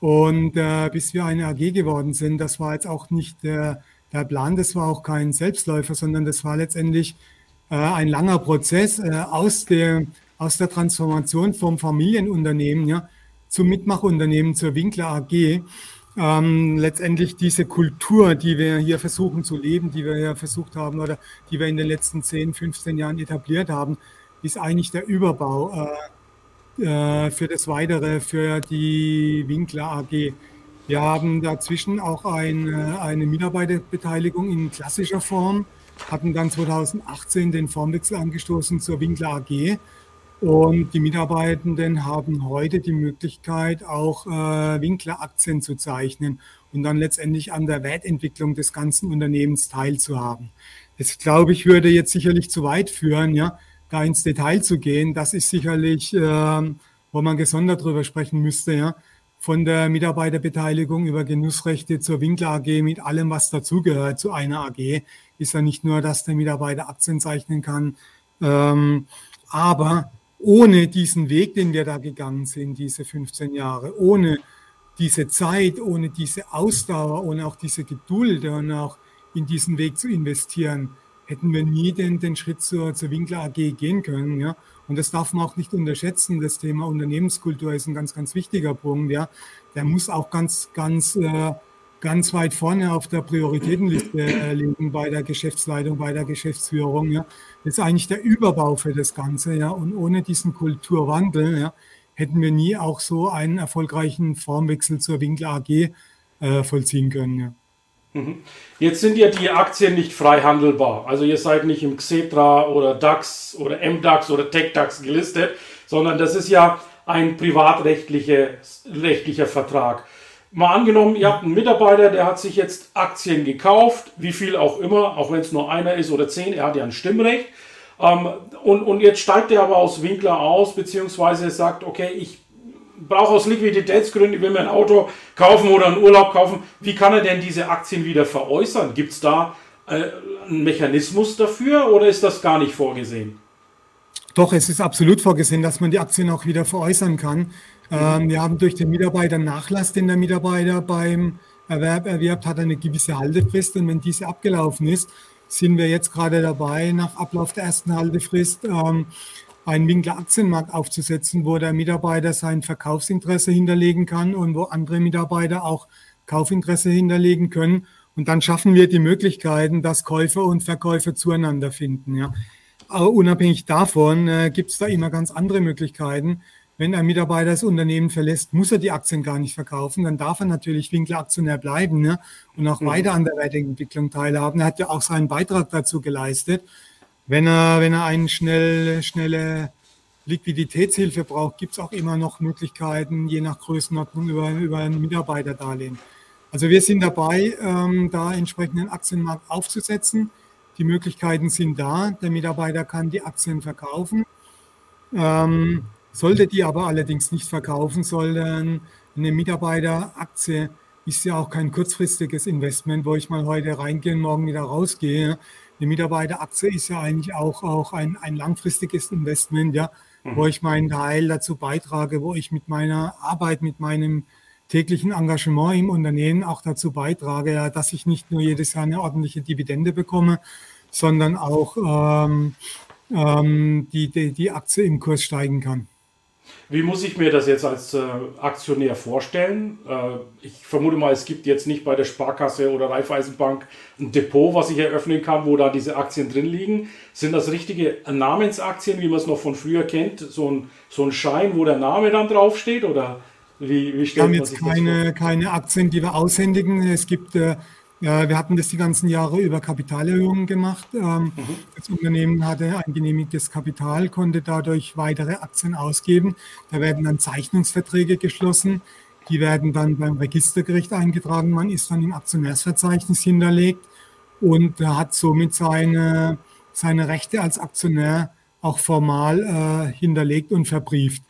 Und äh, bis wir eine AG geworden sind, das war jetzt auch nicht der, der Plan, das war auch kein Selbstläufer, sondern das war letztendlich äh, ein langer Prozess äh, aus der aus der Transformation vom Familienunternehmen ja, zum Mitmachunternehmen, zur Winkler AG, ähm, letztendlich diese Kultur, die wir hier versuchen zu leben, die wir hier versucht haben oder die wir in den letzten 10, 15 Jahren etabliert haben, ist eigentlich der Überbau äh, äh, für das Weitere, für die Winkler AG. Wir haben dazwischen auch eine, eine Mitarbeiterbeteiligung in klassischer Form, hatten dann 2018 den Formwechsel angestoßen zur Winkler AG und die Mitarbeitenden haben heute die Möglichkeit, auch äh, Winkleraktien zu zeichnen und dann letztendlich an der Wertentwicklung des ganzen Unternehmens teilzuhaben. Das, glaube ich, würde jetzt sicherlich zu weit führen, ja, da ins Detail zu gehen. Das ist sicherlich, äh, wo man gesondert drüber sprechen müsste, ja. Von der Mitarbeiterbeteiligung über Genussrechte zur Winkler AG mit allem, was dazugehört zu einer AG, ist ja nicht nur, dass der Mitarbeiter Aktien zeichnen kann, ähm, aber ohne diesen Weg, den wir da gegangen sind, diese 15 Jahre, ohne diese Zeit, ohne diese Ausdauer, ohne auch diese Geduld und auch in diesen Weg zu investieren, hätten wir nie den, den Schritt zur, zur Winkler AG gehen können. Ja? Und das darf man auch nicht unterschätzen. Das Thema Unternehmenskultur ist ein ganz, ganz wichtiger Punkt. Ja? Der muss auch ganz, ganz äh, ganz weit vorne auf der Prioritätenliste äh, liegen bei der Geschäftsleitung, bei der Geschäftsführung. Ja. Das ist eigentlich der Überbau für das Ganze. Ja. Und ohne diesen Kulturwandel ja, hätten wir nie auch so einen erfolgreichen Formwechsel zur Winkel AG äh, vollziehen können. Ja. Mhm. Jetzt sind ja die Aktien nicht frei handelbar. Also ihr seid nicht im Xetra oder DAX oder MDAX oder TechDAX gelistet, sondern das ist ja ein privatrechtlicher rechtlicher Vertrag. Mal angenommen, ihr habt einen Mitarbeiter, der hat sich jetzt Aktien gekauft, wie viel auch immer, auch wenn es nur einer ist oder zehn, er hat ja ein Stimmrecht. Ähm, und, und jetzt steigt er aber aus Winkler aus, beziehungsweise sagt, okay, ich brauche aus Liquiditätsgründen, ich will mir ein Auto kaufen oder einen Urlaub kaufen. Wie kann er denn diese Aktien wieder veräußern? Gibt es da äh, einen Mechanismus dafür oder ist das gar nicht vorgesehen? Doch, es ist absolut vorgesehen, dass man die Aktien auch wieder veräußern kann. Ähm, wir haben durch den Mitarbeiter Nachlass, den der Mitarbeiter beim Erwerb erwirbt, hat eine gewisse Haltefrist. Und wenn diese abgelaufen ist, sind wir jetzt gerade dabei, nach Ablauf der ersten Haltefrist ähm, einen Winkler Aktienmarkt aufzusetzen, wo der Mitarbeiter sein Verkaufsinteresse hinterlegen kann und wo andere Mitarbeiter auch Kaufinteresse hinterlegen können. Und dann schaffen wir die Möglichkeiten, dass Käufer und Verkäufer zueinander finden. Ja. Aber unabhängig davon äh, gibt es da immer ganz andere Möglichkeiten. Wenn ein Mitarbeiter das Unternehmen verlässt, muss er die Aktien gar nicht verkaufen. Dann darf er natürlich Winkler Aktionär bleiben ne? und auch mhm. weiter an der Wertentwicklung teilhaben. Er hat ja auch seinen Beitrag dazu geleistet. Wenn er, wenn er eine schnell, schnelle Liquiditätshilfe braucht, gibt es auch immer noch Möglichkeiten, je nach Größenordnung über, über ein Mitarbeiterdarlehen. Also wir sind dabei, ähm, da entsprechenden Aktienmarkt aufzusetzen. Die Möglichkeiten sind da. Der Mitarbeiter kann die Aktien verkaufen. Ähm, sollte die aber allerdings nicht verkaufen, sondern eine Mitarbeiteraktie ist ja auch kein kurzfristiges Investment, wo ich mal heute reingehe und morgen wieder rausgehe. Eine Mitarbeiteraktie ist ja eigentlich auch, auch ein, ein langfristiges Investment, ja, mhm. wo ich meinen Teil dazu beitrage, wo ich mit meiner Arbeit, mit meinem täglichen Engagement im Unternehmen auch dazu beitrage, ja, dass ich nicht nur jedes Jahr eine ordentliche Dividende bekomme, sondern auch ähm, ähm, die, die, die Aktie im Kurs steigen kann. Wie muss ich mir das jetzt als äh, Aktionär vorstellen? Äh, ich vermute mal, es gibt jetzt nicht bei der Sparkasse oder Raiffeisenbank ein Depot, was ich eröffnen kann, wo da diese Aktien drin liegen. Sind das richtige Namensaktien, wie man es noch von früher kennt? So ein, so ein Schein, wo der Name dann draufsteht? Oder wie, wie stellt wir haben jetzt keine, keine Aktien, die wir aushändigen. Es gibt äh, ja, wir hatten das die ganzen Jahre über Kapitalerhöhungen gemacht. Ähm, mhm. Das Unternehmen hatte ein genehmigtes Kapital, konnte dadurch weitere Aktien ausgeben. Da werden dann Zeichnungsverträge geschlossen. Die werden dann beim Registergericht eingetragen. Man ist dann im Aktionärsverzeichnis hinterlegt und hat somit seine, seine Rechte als Aktionär auch formal äh, hinterlegt und verbrieft.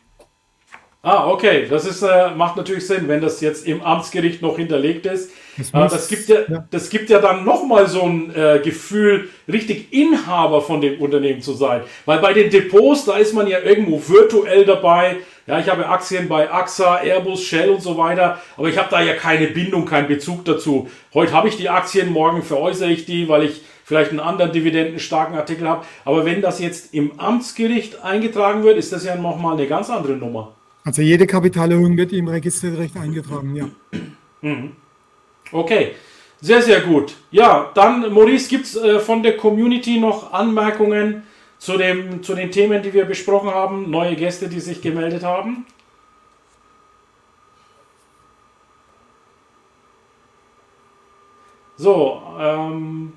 Ah, okay. Das ist, äh, macht natürlich Sinn, wenn das jetzt im Amtsgericht noch hinterlegt ist. Das, muss, das, gibt, ja, ja, das gibt ja dann nochmal so ein äh, Gefühl, richtig Inhaber von dem Unternehmen zu sein. Weil bei den Depots, da ist man ja irgendwo virtuell dabei. Ja, ich habe Aktien bei AXA, Airbus, Shell und so weiter, aber ich habe da ja keine Bindung, keinen Bezug dazu. Heute habe ich die Aktien, morgen veräußere ich die, weil ich vielleicht einen anderen dividendenstarken Artikel habe. Aber wenn das jetzt im Amtsgericht eingetragen wird, ist das ja nochmal eine ganz andere Nummer. Also jede Kapitalerhöhung wird im Registerrecht eingetragen, ja. Mhm. Okay, sehr, sehr gut. Ja, dann, Maurice, gibt es äh, von der Community noch Anmerkungen zu, dem, zu den Themen, die wir besprochen haben? Neue Gäste, die sich gemeldet haben? So, ähm,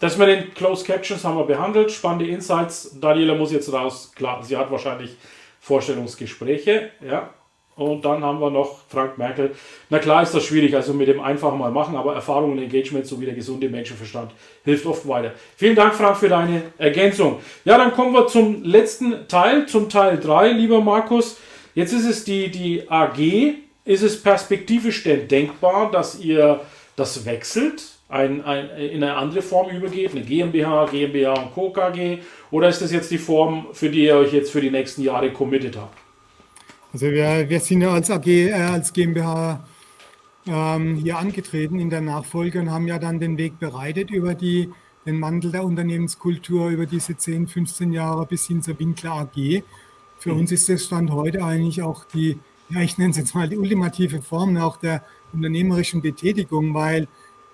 das mit den Closed Captions haben wir behandelt. Spannende Insights. Daniela muss jetzt raus. Klar, sie hat wahrscheinlich Vorstellungsgespräche. Ja. Und dann haben wir noch Frank Merkel. Na klar ist das schwierig, also mit dem einfach mal machen, aber Erfahrung und Engagement sowie der gesunde Menschenverstand hilft oft weiter. Vielen Dank, Frank, für deine Ergänzung. Ja, dann kommen wir zum letzten Teil, zum Teil 3, lieber Markus. Jetzt ist es die, die AG. Ist es perspektivisch denn denkbar, dass ihr das wechselt? ein, ein, in eine andere Form übergeht, eine GmbH, GmbH und Co. KG? Oder ist das jetzt die Form, für die ihr euch jetzt für die nächsten Jahre committed habt? Also wir, wir sind ja als AG, äh, als GmbH ähm, hier angetreten in der Nachfolge und haben ja dann den Weg bereitet über die, den Mantel der Unternehmenskultur über diese 10, 15 Jahre bis hin zur Winkler AG. Für mhm. uns ist das Stand heute eigentlich auch die, ja, ich nenne es jetzt mal die ultimative Form auch der unternehmerischen Betätigung, weil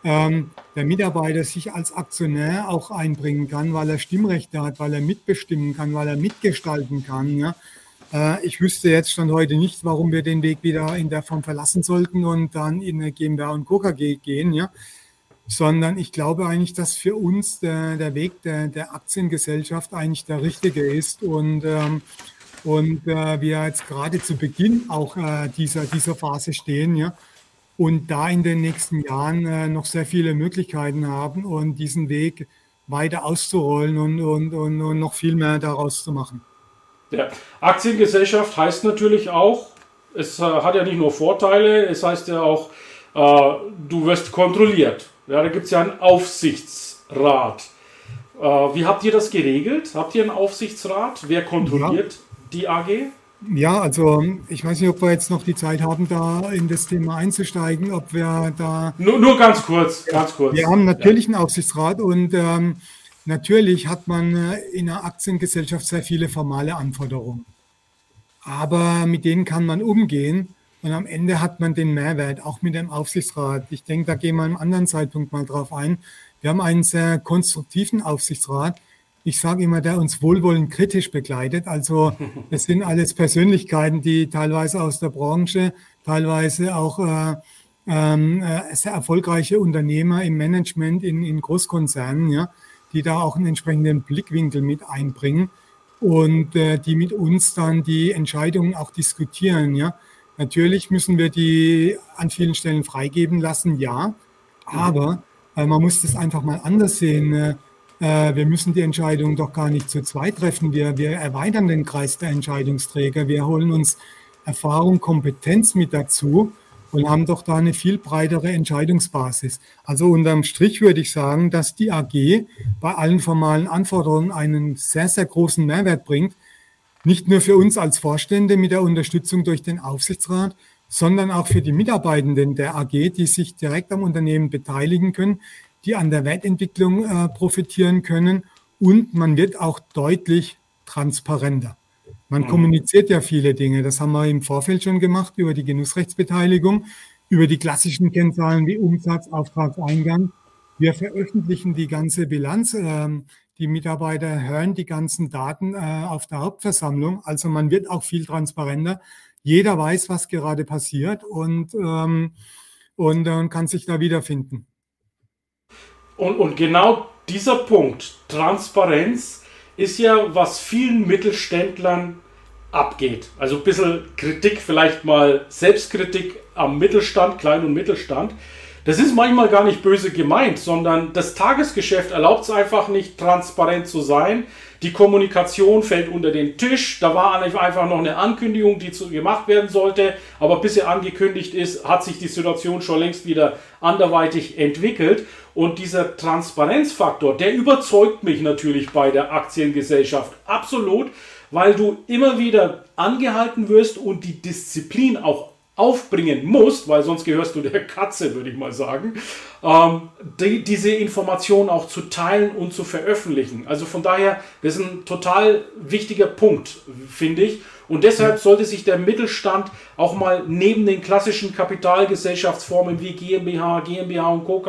ähm, der Mitarbeiter sich als Aktionär auch einbringen kann, weil er Stimmrechte hat, weil er mitbestimmen kann, weil er mitgestalten kann. Ja. Äh, ich wüsste jetzt schon heute nicht, warum wir den Weg wieder in der Form verlassen sollten und dann in GmbH und Co. gehen, ja. sondern ich glaube eigentlich, dass für uns der, der Weg der, der, Aktiengesellschaft eigentlich der richtige ist und ähm, und äh, wir jetzt gerade zu Beginn auch äh, dieser, dieser Phase stehen, ja, und da in den nächsten Jahren noch sehr viele Möglichkeiten haben und diesen Weg weiter auszurollen und, und, und, und noch viel mehr daraus zu machen. Ja. Aktiengesellschaft heißt natürlich auch, es äh, hat ja nicht nur Vorteile, es heißt ja auch, äh, du wirst kontrolliert. Ja, da gibt es ja einen Aufsichtsrat. Äh, wie habt ihr das geregelt? Habt ihr einen Aufsichtsrat? Wer kontrolliert ja. die AG? Ja, also ich weiß nicht, ob wir jetzt noch die Zeit haben, da in das Thema einzusteigen, ob wir da. Nur, nur ganz kurz, ganz kurz. Wir haben natürlich einen Aufsichtsrat und ähm, natürlich hat man äh, in einer Aktiengesellschaft sehr viele formale Anforderungen. Aber mit denen kann man umgehen und am Ende hat man den Mehrwert, auch mit dem Aufsichtsrat. Ich denke, da gehen wir einem anderen Zeitpunkt mal drauf ein. Wir haben einen sehr konstruktiven Aufsichtsrat ich sage immer, der uns wohlwollend kritisch begleitet. Also es sind alles Persönlichkeiten, die teilweise aus der Branche, teilweise auch äh, ähm, äh, sehr erfolgreiche Unternehmer im Management in, in Großkonzernen, ja, die da auch einen entsprechenden Blickwinkel mit einbringen und äh, die mit uns dann die Entscheidungen auch diskutieren. Ja. Natürlich müssen wir die an vielen Stellen freigeben lassen, ja, aber äh, man muss das einfach mal anders sehen. Äh, äh, wir müssen die Entscheidung doch gar nicht zu zweit treffen. Wir, wir erweitern den Kreis der Entscheidungsträger. Wir holen uns Erfahrung, Kompetenz mit dazu und haben doch da eine viel breitere Entscheidungsbasis. Also unterm Strich würde ich sagen, dass die AG bei allen formalen Anforderungen einen sehr, sehr großen Mehrwert bringt. Nicht nur für uns als Vorstände mit der Unterstützung durch den Aufsichtsrat, sondern auch für die Mitarbeitenden der AG, die sich direkt am Unternehmen beteiligen können, die an der Wertentwicklung äh, profitieren können und man wird auch deutlich transparenter. Man mhm. kommuniziert ja viele Dinge. Das haben wir im Vorfeld schon gemacht über die Genussrechtsbeteiligung, über die klassischen Kennzahlen wie Umsatz, Auftragseingang. Wir veröffentlichen die ganze Bilanz. Ähm, die Mitarbeiter hören die ganzen Daten äh, auf der Hauptversammlung. Also man wird auch viel transparenter. Jeder weiß, was gerade passiert und, ähm, und, und kann sich da wiederfinden. Und, und genau dieser Punkt, Transparenz, ist ja, was vielen Mittelständlern abgeht. Also ein bisschen Kritik, vielleicht mal Selbstkritik am Mittelstand, Klein- und Mittelstand. Das ist manchmal gar nicht böse gemeint, sondern das Tagesgeschäft erlaubt es einfach nicht, transparent zu sein. Die Kommunikation fällt unter den Tisch. Da war einfach noch eine Ankündigung, die zu, gemacht werden sollte. Aber bis sie angekündigt ist, hat sich die Situation schon längst wieder anderweitig entwickelt. Und dieser Transparenzfaktor, der überzeugt mich natürlich bei der Aktiengesellschaft absolut, weil du immer wieder angehalten wirst und die Disziplin auch aufbringen musst, weil sonst gehörst du der Katze, würde ich mal sagen, ähm, die, diese Information auch zu teilen und zu veröffentlichen. Also von daher, das ist ein total wichtiger Punkt, finde ich. Und deshalb sollte sich der Mittelstand auch mal neben den klassischen Kapitalgesellschaftsformen wie GmbH, GmbH und Co.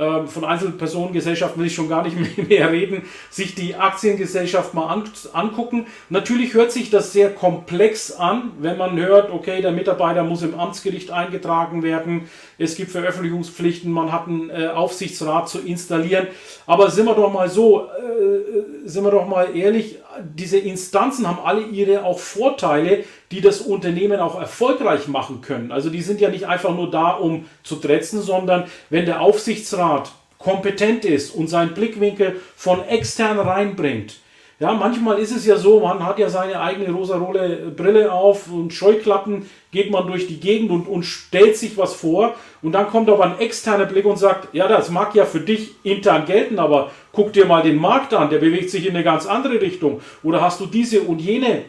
Ähm, von Einzelpersonengesellschaften will ich schon gar nicht mehr reden, sich die Aktiengesellschaft mal an, angucken. Natürlich hört sich das sehr komplex an, wenn man hört, okay, der Mitarbeiter muss im Amtsgericht eingetragen werden, es gibt Veröffentlichungspflichten, man hat einen äh, Aufsichtsrat zu installieren. Aber sind wir doch mal so, äh, sind wir doch mal ehrlich, diese Instanzen haben alle ihre auch Vorteile, die das Unternehmen auch erfolgreich machen können. Also die sind ja nicht einfach nur da, um zu tretzen, sondern wenn der Aufsichtsrat kompetent ist und seinen Blickwinkel von extern reinbringt, ja, manchmal ist es ja so, man hat ja seine eigene rosarote Brille auf und Scheuklappen, geht man durch die Gegend und, und stellt sich was vor und dann kommt aber ein externer Blick und sagt, ja, das mag ja für dich intern gelten, aber guck dir mal den Markt an, der bewegt sich in eine ganz andere Richtung. Oder hast du diese und jene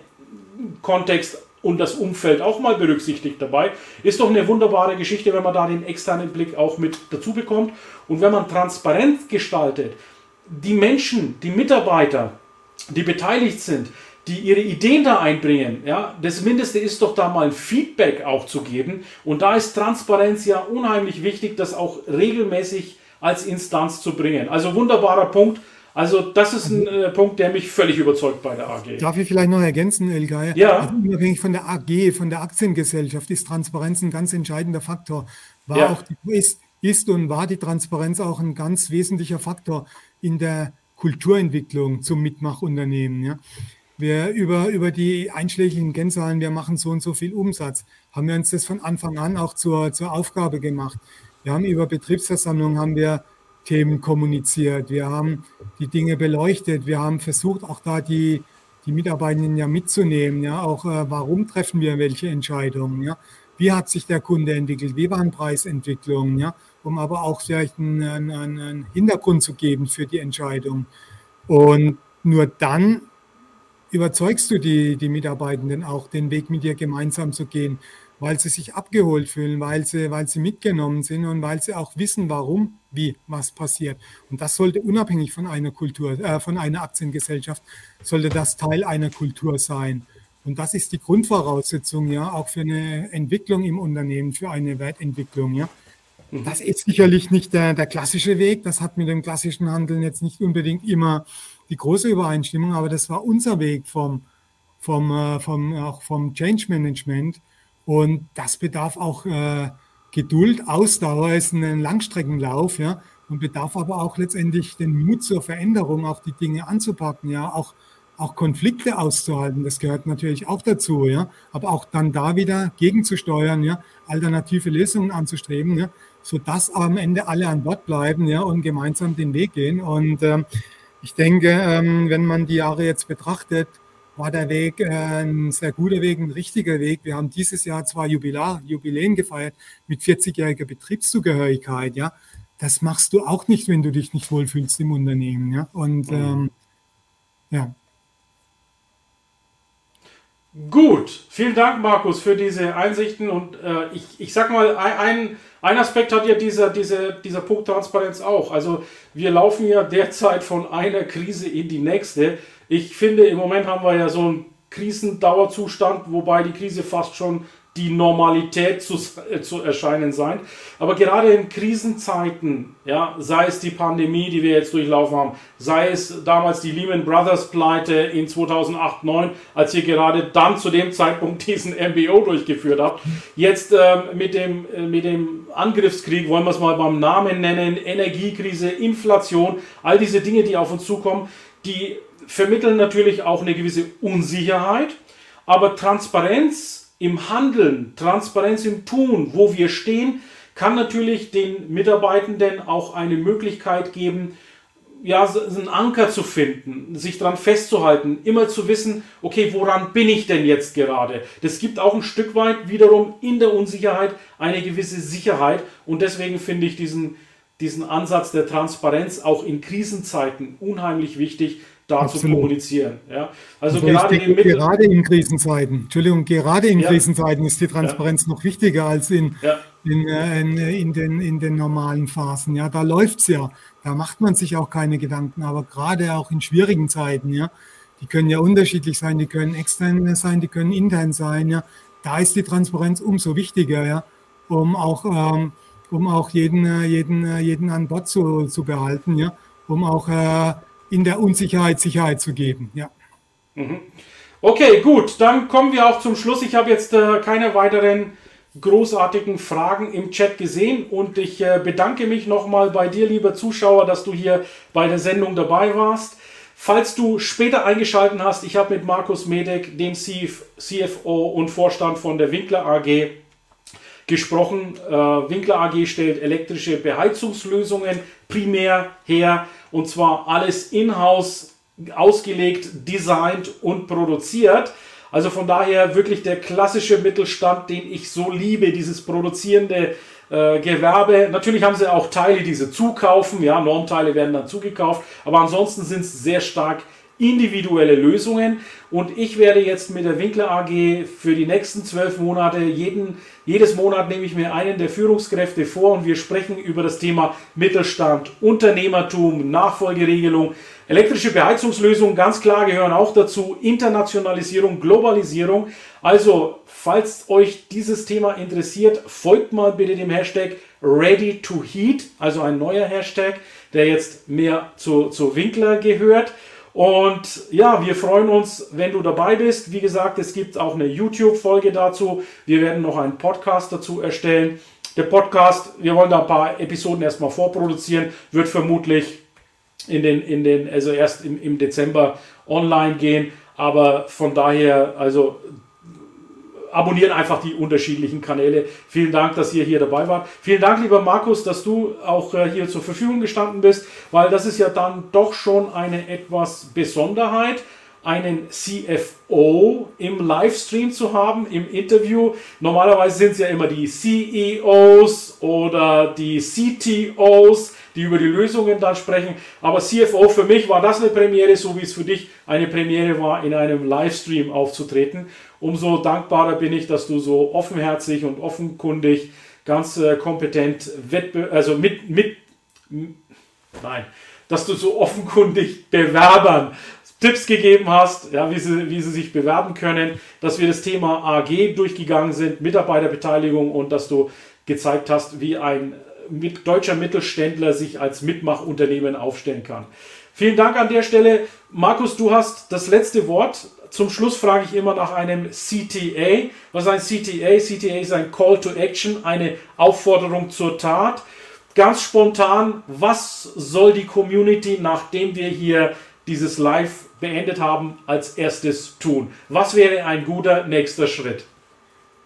Kontext und das Umfeld auch mal berücksichtigt dabei. Ist doch eine wunderbare Geschichte, wenn man da den externen Blick auch mit dazu bekommt. Und wenn man transparent gestaltet, die Menschen, die Mitarbeiter, die beteiligt sind, die ihre Ideen da einbringen, ja, das Mindeste ist doch da mal ein Feedback auch zu geben. Und da ist Transparenz ja unheimlich wichtig, das auch regelmäßig als Instanz zu bringen. Also wunderbarer Punkt. Also das ist ein äh, Punkt, der mich völlig überzeugt bei der AG. Darf ich vielleicht noch ergänzen, Elgay? Ja. Also unabhängig von der AG, von der Aktiengesellschaft ist Transparenz ein ganz entscheidender Faktor. War ja. auch die, ist, ist und war die Transparenz auch ein ganz wesentlicher Faktor in der Kulturentwicklung zum Mitmachunternehmen. Ja. Wir über, über die einschlägigen Kennzahlen, wir machen so und so viel Umsatz, haben wir uns das von Anfang an auch zur, zur Aufgabe gemacht. Wir haben über Betriebsversammlungen haben wir Themen kommuniziert, wir haben die Dinge beleuchtet, wir haben versucht, auch da die, die Mitarbeitenden ja mitzunehmen, ja, auch äh, warum treffen wir welche Entscheidungen, ja, wie hat sich der Kunde entwickelt, wie waren Preisentwicklungen, ja, um aber auch vielleicht einen, einen, einen Hintergrund zu geben für die Entscheidung. Und nur dann überzeugst du die, die Mitarbeitenden auch, den Weg mit dir gemeinsam zu gehen, weil sie sich abgeholt fühlen, weil sie, weil sie mitgenommen sind und weil sie auch wissen, warum, wie, was passiert. Und das sollte unabhängig von einer Kultur, äh, von einer Aktiengesellschaft, sollte das Teil einer Kultur sein. Und das ist die Grundvoraussetzung, ja, auch für eine Entwicklung im Unternehmen, für eine Wertentwicklung, ja. Mhm. Das ist sicherlich nicht der, der klassische Weg. Das hat mit dem klassischen Handeln jetzt nicht unbedingt immer die große Übereinstimmung, aber das war unser Weg vom, vom, äh, vom, auch vom Change Management. Und das bedarf auch äh, Geduld, Ausdauer, ist ein Langstreckenlauf, ja, und bedarf aber auch letztendlich den Mut zur Veränderung, auch die Dinge anzupacken, ja, auch, auch Konflikte auszuhalten. Das gehört natürlich auch dazu, ja, aber auch dann da wieder gegenzusteuern, ja, alternative Lösungen anzustreben, ja, sodass am Ende alle an Bord bleiben, ja, und gemeinsam den Weg gehen. Und ähm, ich denke, ähm, wenn man die Jahre jetzt betrachtet, war der Weg äh, ein sehr guter Weg, ein richtiger Weg. Wir haben dieses Jahr zwei Jubilar, Jubiläen gefeiert mit 40-jähriger Betriebszugehörigkeit. Ja, das machst du auch nicht, wenn du dich nicht wohlfühlst im Unternehmen. Ja, und mhm. ähm, ja. Gut, vielen Dank, Markus, für diese Einsichten. Und äh, ich, ich sag mal, ein, ein Aspekt hat ja dieser, dieser, dieser Punkt Transparenz auch. Also wir laufen ja derzeit von einer Krise in die nächste. Ich finde, im Moment haben wir ja so einen Krisendauerzustand, wobei die Krise fast schon die Normalität zu, äh, zu erscheinen sein. Aber gerade in Krisenzeiten, ja, sei es die Pandemie, die wir jetzt durchlaufen haben, sei es damals die Lehman Brothers Pleite in 2008, 2009, als ihr gerade dann zu dem Zeitpunkt diesen MBO durchgeführt habt. Jetzt äh, mit, dem, äh, mit dem Angriffskrieg, wollen wir es mal beim Namen nennen, Energiekrise, Inflation, all diese Dinge, die auf uns zukommen, die vermitteln natürlich auch eine gewisse Unsicherheit, aber Transparenz im Handeln, Transparenz im Tun, wo wir stehen, kann natürlich den Mitarbeitenden auch eine Möglichkeit geben, ja, einen Anker zu finden, sich daran festzuhalten, immer zu wissen, okay, woran bin ich denn jetzt gerade? Das gibt auch ein Stück weit wiederum in der Unsicherheit eine gewisse Sicherheit und deswegen finde ich diesen, diesen Ansatz der Transparenz auch in Krisenzeiten unheimlich wichtig, da Absolut. zu kommunizieren. Ja? Also, also gerade, denke, gerade, in Krisenzeiten, Entschuldigung, gerade in ja. Krisenzeiten ist die Transparenz ja. noch wichtiger als in, in, äh, in, in, den, in den normalen Phasen. Ja, da läuft es ja. Da macht man sich auch keine Gedanken, aber gerade auch in schwierigen Zeiten, ja, die können ja unterschiedlich sein, die können extern sein, die können intern sein, ja. Da ist die Transparenz umso wichtiger, ja, um auch, ähm, um auch jeden, äh, jeden, äh, jeden an Bord zu, zu behalten, ja, um auch äh, in der Unsicherheit Sicherheit zu geben. Ja. Mhm. Okay, gut, dann kommen wir auch zum Schluss. Ich habe jetzt äh, keine weiteren großartigen Fragen im Chat gesehen und ich äh, bedanke mich nochmal bei dir, lieber Zuschauer, dass du hier bei der Sendung dabei warst. Falls du später eingeschaltet hast, ich habe mit Markus Medek, dem CFO und Vorstand von der Winkler AG, gesprochen. Äh, Winkler AG stellt elektrische Beheizungslösungen primär her und zwar alles in-house ausgelegt, designt und produziert. Also von daher wirklich der klassische Mittelstand, den ich so liebe, dieses produzierende äh, Gewerbe. Natürlich haben sie auch Teile, die sie zukaufen, ja, Normteile werden dann zugekauft, aber ansonsten sind es sehr stark individuelle Lösungen. Und ich werde jetzt mit der Winkler AG für die nächsten zwölf Monate, jeden, jedes Monat nehme ich mir einen der Führungskräfte vor und wir sprechen über das Thema Mittelstand, Unternehmertum, Nachfolgeregelung, elektrische Beheizungslösungen, ganz klar gehören auch dazu, Internationalisierung, Globalisierung. Also, falls euch dieses Thema interessiert, folgt mal bitte dem Hashtag Ready to Heat, also ein neuer Hashtag, der jetzt mehr zu, zu Winkler gehört. Und ja, wir freuen uns, wenn du dabei bist. Wie gesagt, es gibt auch eine YouTube-Folge dazu. Wir werden noch einen Podcast dazu erstellen. Der Podcast, wir wollen da ein paar Episoden erstmal vorproduzieren, wird vermutlich in den, in den, also erst im, im Dezember online gehen. Aber von daher, also abonnieren einfach die unterschiedlichen Kanäle. Vielen Dank, dass ihr hier dabei wart. Vielen Dank, lieber Markus, dass du auch äh, hier zur Verfügung gestanden bist, weil das ist ja dann doch schon eine etwas Besonderheit einen CFO im Livestream zu haben, im Interview. Normalerweise sind es ja immer die CEOs oder die CTOs, die über die Lösungen dann sprechen. Aber CFO für mich war das eine Premiere, so wie es für dich eine Premiere war, in einem Livestream aufzutreten. Umso dankbarer bin ich, dass du so offenherzig und offenkundig, ganz äh, kompetent, also mit, mit, nein, dass du so offenkundig Bewerbern Tipps gegeben hast, ja, wie, sie, wie sie sich bewerben können, dass wir das Thema AG durchgegangen sind, Mitarbeiterbeteiligung und dass du gezeigt hast, wie ein mit deutscher Mittelständler sich als Mitmachunternehmen aufstellen kann. Vielen Dank an der Stelle. Markus, du hast das letzte Wort. Zum Schluss frage ich immer nach einem CTA. Was ist ein CTA? CTA ist ein Call to Action, eine Aufforderung zur Tat. Ganz spontan, was soll die Community, nachdem wir hier dieses Live beendet haben, als erstes tun? Was wäre ein guter nächster Schritt?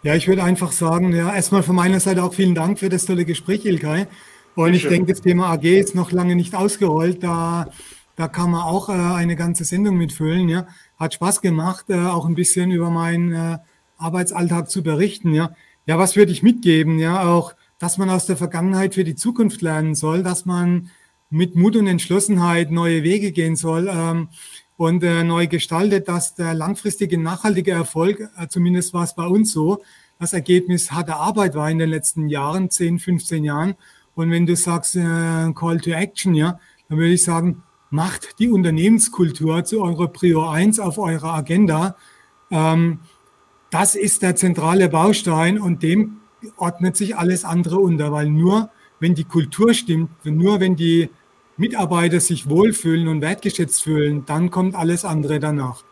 Ja, ich würde einfach sagen, ja, erstmal von meiner Seite auch vielen Dank für das tolle Gespräch, Ilkay. Und ich denke, das Thema AG ist noch lange nicht ausgerollt. Da, da kann man auch äh, eine ganze Sendung mitfüllen. Ja. Hat Spaß gemacht, äh, auch ein bisschen über meinen äh, Arbeitsalltag zu berichten. Ja. ja, was würde ich mitgeben? Ja, auch, dass man aus der Vergangenheit für die Zukunft lernen soll, dass man mit Mut und Entschlossenheit neue Wege gehen soll. Ähm, und äh, neu gestaltet, dass der langfristige nachhaltige Erfolg, äh, zumindest war es bei uns so, das Ergebnis harte Arbeit war in den letzten Jahren, 10, 15 Jahren. Und wenn du sagst äh, Call to Action, ja, dann würde ich sagen, macht die Unternehmenskultur zu eurer Prior 1 auf eurer Agenda. Ähm, das ist der zentrale Baustein und dem ordnet sich alles andere unter, weil nur wenn die Kultur stimmt, nur wenn die Mitarbeiter sich wohlfühlen und wertgeschätzt fühlen, dann kommt alles andere danach.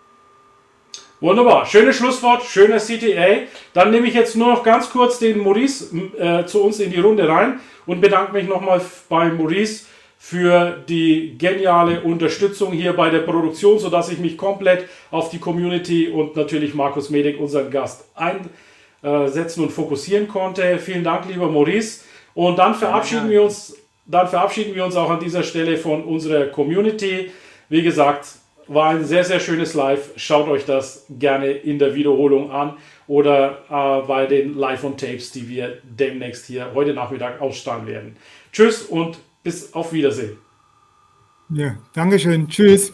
Wunderbar, schönes Schlusswort, schöner CTA. Dann nehme ich jetzt nur noch ganz kurz den Maurice äh, zu uns in die Runde rein und bedanke mich nochmal bei Maurice für die geniale Unterstützung hier bei der Produktion, sodass ich mich komplett auf die Community und natürlich Markus Medik, unseren Gast, einsetzen und fokussieren konnte. Vielen Dank, lieber Maurice. Und dann verabschieden wir uns dann verabschieden wir uns auch an dieser Stelle von unserer Community. Wie gesagt, war ein sehr, sehr schönes Live. Schaut euch das gerne in der Wiederholung an oder äh, bei den Live on Tapes, die wir demnächst hier heute Nachmittag ausstrahlen werden. Tschüss und bis auf Wiedersehen. Ja, Dankeschön. Tschüss.